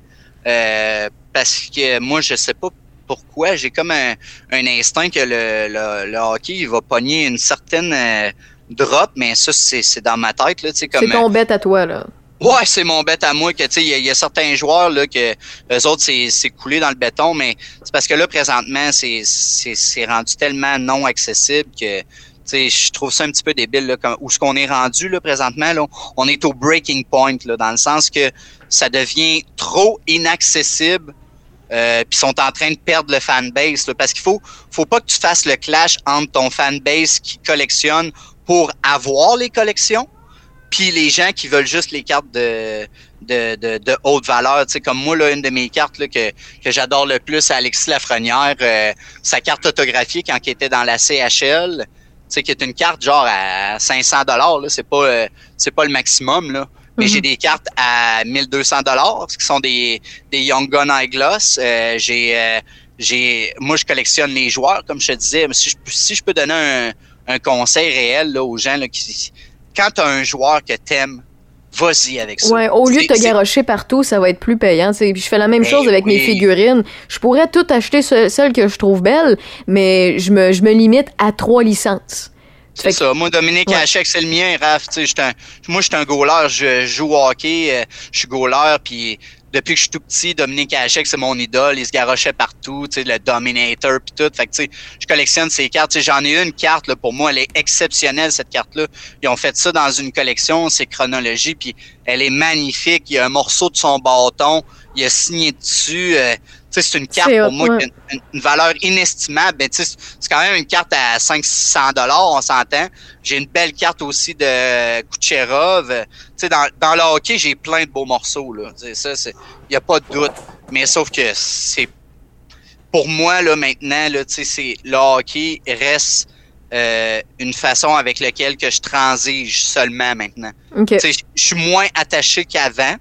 euh, parce que moi je sais pas pourquoi. J'ai comme un, un instinct que le, le, le, hockey il va pogner une certaine euh, drop mais ça c'est dans ma tête là comme c'est ton bête à toi là Ouais, c'est mon bête à moi que tu sais, il y, a certains joueurs là que eux autres c'est coulé dans le béton, mais c'est parce que là présentement c'est c'est rendu tellement non accessible que tu sais, je trouve ça un petit peu débile là, où ce qu'on est rendu là présentement là, on est au breaking point là, dans le sens que ça devient trop inaccessible. Euh, puis sont en train de perdre le fanbase là, parce qu'il faut faut pas que tu fasses le clash entre ton fanbase qui collectionne pour avoir les collections puis les gens qui veulent juste les cartes de, de, de, de haute valeur, tu sais, comme moi, là, une de mes cartes là, que, que j'adore le plus, c'est Alexis Lafrenière, euh, sa carte autographiée quand il était dans la CHL, tu sais, qui est une carte genre à 500 dollars, là, c'est pas, euh, c'est pas le maximum, là. Mais j'ai mhm. des cartes à 1200 dollars, qui sont des, des Young Gun Eyeglass. Euh, j'ai j'ai, moi, je collectionne les joueurs, comme je te disais. Si je, si je peux donner un, un conseil réel là, aux gens là, qui, quand tu as un joueur que t'aimes, vas-y avec ça. Ouais, au lieu de te garocher partout, ça va être plus payant. Puis je fais la même Ben chose avec mes figurines. Je pourrais tout acheter ce- celles que je trouve belles, mais je me, je me limite à trois licences. C'est que- ça. Moi, Dominique Ouais. Hachek, c'est le mien. Raph, un- moi, je suis un goaler. Je joue au hockey. euh, Je suis goaler. Puis depuis que je suis tout petit, Dominique Hachek, c'est mon idole. Il se garochait partout. Tu sais, le Dominator puis tout. Fait que, tu sais, je collectionne ces cartes. J'en ai une carte, là, pour moi, elle est exceptionnelle, cette carte-là. Ils ont fait ça dans une collection, c'est chronologie. Puis elle est magnifique. Il y a un morceau de son bâton. Il a signé dessus. euh, tu sais, c'est une carte pour moi qui a une, une valeur inestimable. Ben, tu sais, c'est quand même une carte à 500 dollars, on s'entend. J'ai une belle carte aussi de Kucherov. Euh, Tu sais, dans, dans le hockey, j'ai plein de beaux morceaux. Là. Tu sais, ça, c'est, y a pas de doute. Mais sauf que c'est, pour moi là maintenant là, tu sais, c'est le hockey reste euh, une façon avec laquelle que je transige seulement maintenant. OK. Tu sais, Je suis moins attaché qu'avant.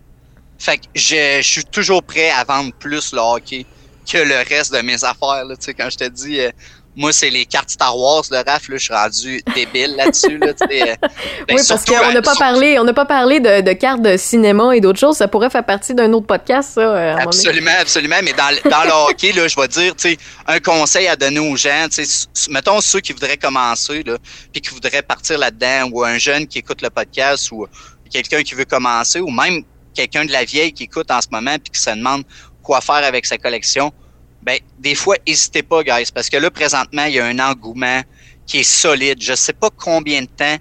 Fait que je, je suis toujours prêt à vendre plus le hockey que le reste de mes affaires. Là, tu sais, quand je te dis, euh, moi, c'est les cartes Star Wars, le RAF, là, je suis rendu débile là-dessus. Là, tu sais, euh, [laughs] ben, oui, parce qu'on n'a pas parlé, on n'a pas parlé de, de cartes de cinéma et d'autres choses. Ça pourrait faire partie d'un autre podcast, ça. euh. Absolument, absolument. Mais dans, le- dans le hockey, là, je vais dire, tu sais, un conseil à donner aux gens, tu sais, mettons ceux qui voudraient commencer, là, puis qui voudraient partir là-dedans, ou un jeune qui écoute le podcast, ou quelqu'un qui veut commencer, ou même quelqu'un de la vieille qui écoute en ce moment, puis qui se demande quoi faire avec sa collection. Ben, des fois, n'hésitez pas, guys, parce que là, présentement, il y a un engouement qui est solide. Je sais pas combien de temps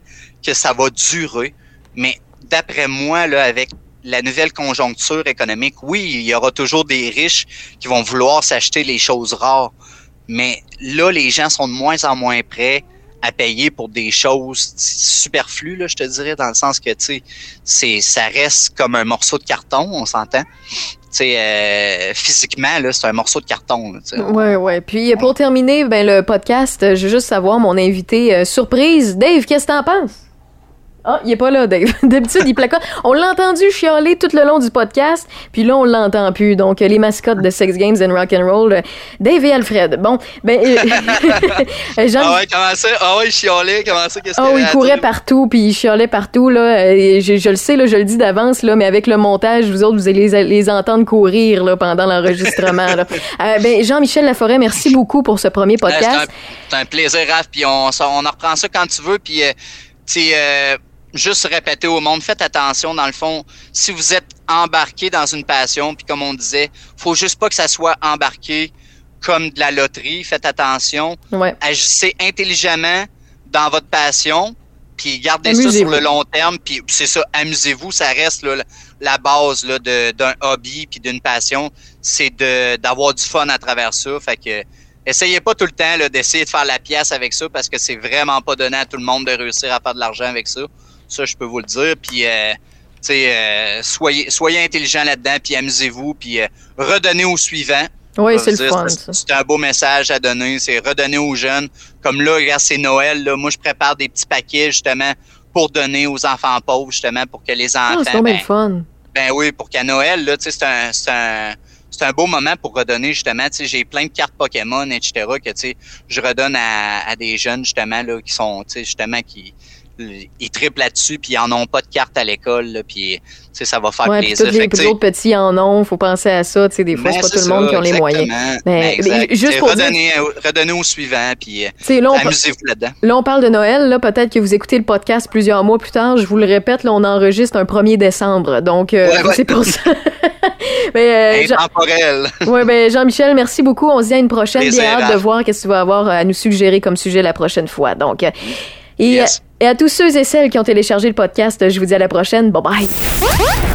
que ça va durer, mais d'après moi, là, avec la nouvelle conjoncture économique, oui, il y aura toujours des riches qui vont vouloir s'acheter les choses rares. Mais là, les gens sont de moins en moins prêts à payer pour des choses superflues, là, je te dirais, dans le sens que, tu sais, ça reste comme un morceau de carton, on s'entend. Euh, physiquement, là, c'est un morceau de carton. là. Ouais, ouais. Puis pour terminer, ben le podcast, je veux juste savoir mon invité euh, surprise, Dave. Qu'est-ce que t'en penses? Ah, il est pas là, Dave. [laughs] D'habitude, il placote. On l'a entendu chialer tout le long du podcast, puis là, on l'entend plus. Donc, les mascottes de Sex Games and Rock and Roll, euh, Dave et Alfred. Bon, ben, euh, [laughs] euh, Jean- Ah ouais, comment ça? Ah ouais, chialé, comment ça? Qu'est-ce Oh, il courait partout, puis il chialait partout, là. Euh, Je, je le sais, là, je le dis d'avance, là, mais avec le montage, vous autres, vous allez les, les entendre courir, là, pendant l'enregistrement, là. [laughs] Euh, ben, Jean-Michel Laforêt, merci beaucoup pour ce premier c'est un- podcast. C'est un, plaisir, Raph. Puis on, on en reprend ça quand tu veux. Puis, euh, euh, juste répéter au monde, faites attention. Dans le fond, si vous êtes embarqué dans une passion, puis comme on disait, faut juste pas que ça soit embarqué comme de la loterie. Faites attention. Ouais. Agissez intelligemment dans votre passion. Puis gardez ça sur le long terme. Puis c'est ça, amusez-vous. Ça reste là, la base là, de- d'un hobby puis d'une passion. C'est de d'avoir du fun à travers ça. Fait que essayez pas tout le temps là, d'essayer de faire la pièce avec ça parce que c'est vraiment pas donné à tout le monde de réussir à faire de l'argent avec ça. Ça, je peux vous le dire. Puis euh, tu sais, euh, soyez, soyez intelligent là-dedans, puis amusez-vous, puis euh, redonnez au suivant. Oui, c'est le fun, c'est-. C'est un beau message à donner, c'est redonner aux jeunes. Comme là, regarde, c'est Noël, là, moi je prépare des petits paquets justement pour donner aux enfants pauvres, justement, pour que les Ah, enfants. c'est donc bien ben, le fun. ben oui, pour qu'à Noël, là, tu sais, c'est un, c'est un, c'est un beau moment pour redonner, justement. J'ai plein de cartes Pokémon, etc., que, tu sais, je redonne à, à des jeunes, justement, là, qui sont, tu sais, justement, qui, ils triplent là-dessus, puis ils en ont pas de carte à l'école, puis, ça va faire Ouais, puis plaisir. tous les autres petits en ont, faut penser à ça, des fois, ben, c'est pas tout le monde ça, qui a les moyens. exactement. Ben, exact. juste pour dire- redonner, redonner au suivant, puis amusez-vous là-dedans. Là, on parle de Noël. Là, peut-être que vous écoutez le podcast plusieurs mois plus tard. Je vous le répète, là, on enregistre un 1er décembre. Donc, euh, Ouais, ouais. c'est pour ça. [laughs] Mais, euh, Jean- ouais, ben, Jean-Michel, merci beaucoup. On se dit à une prochaine. Bien hâte de voir qu'est-ce que tu vas avoir à nous suggérer comme sujet la prochaine fois. Donc, euh, et, Yes. Et à tous ceux et celles qui ont téléchargé le podcast, je vous dis à la prochaine. Bye bye.